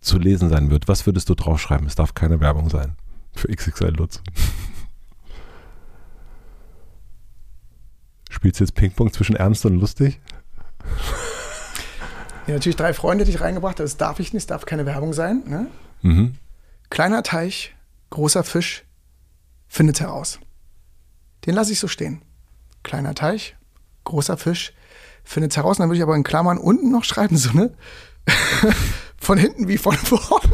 zu lesen sein wird. Was würdest du draufschreiben? Es darf keine Werbung sein für XXL Lutz. Spielst du jetzt Ping-Pong zwischen ernst und lustig? Ja, natürlich drei Freunde, die ich reingebracht habe. Das darf ich nicht, es darf keine Werbung sein. Ne? Mhm. Kleiner Teich, großer Fisch, findet heraus. Den lasse ich so stehen. Kleiner Teich, großer Fisch, findet heraus. dann würde ich aber in Klammern unten noch schreiben, so, ne? von hinten wie von vorne.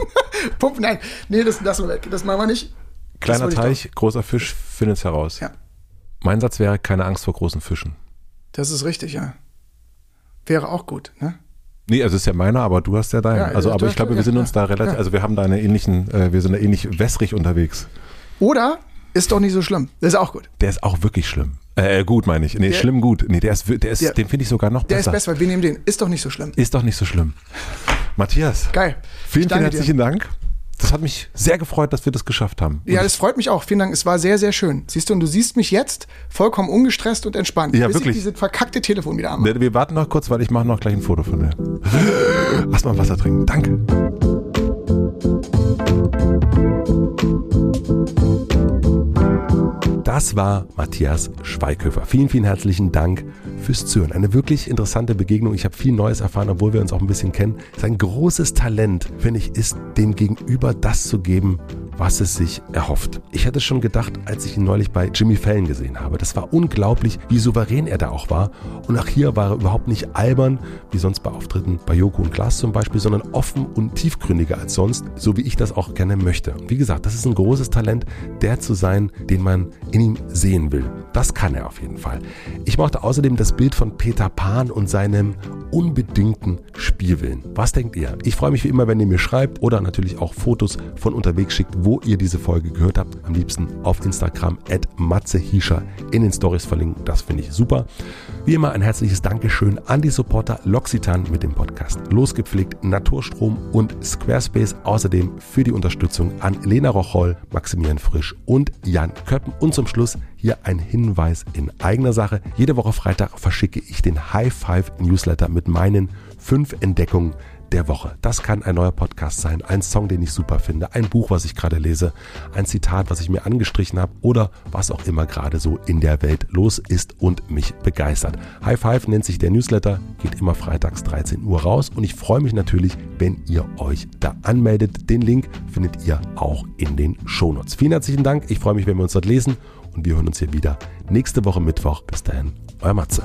Pump, nein, nee, das lassen wir weg. Das machen wir nicht. Kleiner Teich, großer Fisch, findet es heraus. Ja. Mein Satz wäre, keine Angst vor großen Fischen. Das ist richtig, ja. Wäre auch gut, ne? Nee, also ist ja meiner, aber du hast ja deinen. Ja, also, aber ich glaube, wir sind uns da relativ, also wir haben da eine ähnlichen, äh, wir sind da ähnlich wässrig unterwegs. Oder ist doch nicht so schlimm. Das ist auch gut. Der ist auch wirklich schlimm. Äh, gut meine ich. Nee, der, schlimm gut. Nee, der ist, der ist, der, den finde ich sogar noch besser. Der ist besser, weil wir nehmen den. Ist doch nicht so schlimm. Ist doch nicht so schlimm. Matthias. Geil. Vielen, vielen herzlichen dir. Dank. Das hat mich sehr gefreut, dass wir das geschafft haben. Ja, das freut mich auch. Vielen Dank. Es war sehr, sehr schön. Siehst du, und du siehst mich jetzt vollkommen ungestresst und entspannt. Ja, bis wirklich. Ich dieses verkackte Telefon wieder anmache. Wir warten noch kurz, weil ich mache noch gleich ein Foto von dir. Lass mal Wasser trinken. Danke. Das war Matthias Schweighöfer. Vielen, vielen herzlichen Dank fürs Zuhören. Eine wirklich interessante Begegnung. Ich habe viel Neues erfahren, obwohl wir uns auch ein bisschen kennen. Sein großes Talent, finde ich, ist dem Gegenüber das zu geben, was es sich erhofft. Ich hätte schon gedacht, als ich ihn neulich bei Jimmy Fallon gesehen habe. Das war unglaublich, wie souverän er da auch war. Und auch hier war er überhaupt nicht albern, wie sonst bei Auftritten bei Joko und Klaas zum Beispiel, sondern offen und tiefgründiger als sonst, so wie ich das auch gerne möchte. Und wie gesagt, das ist ein großes Talent, der zu sein, den man in ihm sehen will. Das kann er auf jeden Fall. Ich mochte außerdem das Bild von Peter Pan und seinem unbedingten Spielwillen. Was denkt ihr? Ich freue mich wie immer, wenn ihr mir schreibt oder natürlich auch Fotos von unterwegs schickt, wo ihr diese Folge gehört habt. Am liebsten auf Instagram at matzehischer in den Stories verlinken. Das finde ich super. Wie immer ein herzliches Dankeschön an die Supporter L'Occitane mit dem Podcast Losgepflegt, Naturstrom und Squarespace. Außerdem für die Unterstützung an Lena Rocholl, Maximilian Frisch und Jan Köppen. Und zum Schluss hier ein Hinweis in eigener Sache. Jede Woche Freitag verschicke ich den High Five Newsletter mit meinen fünf Entdeckungen der Woche. Das kann ein neuer Podcast sein, ein Song, den ich super finde, ein Buch, was ich gerade lese, ein Zitat, was ich mir angestrichen habe oder was auch immer gerade so in der Welt los ist und mich begeistert. High Five nennt sich der Newsletter, geht immer freitags 13 Uhr raus und ich freue mich natürlich, wenn ihr euch da anmeldet. Den Link findet ihr auch in den Shownotes. Vielen herzlichen Dank, ich freue mich, wenn wir uns dort lesen und wir hören uns hier wieder nächste Woche Mittwoch. Bis dahin, euer Matze.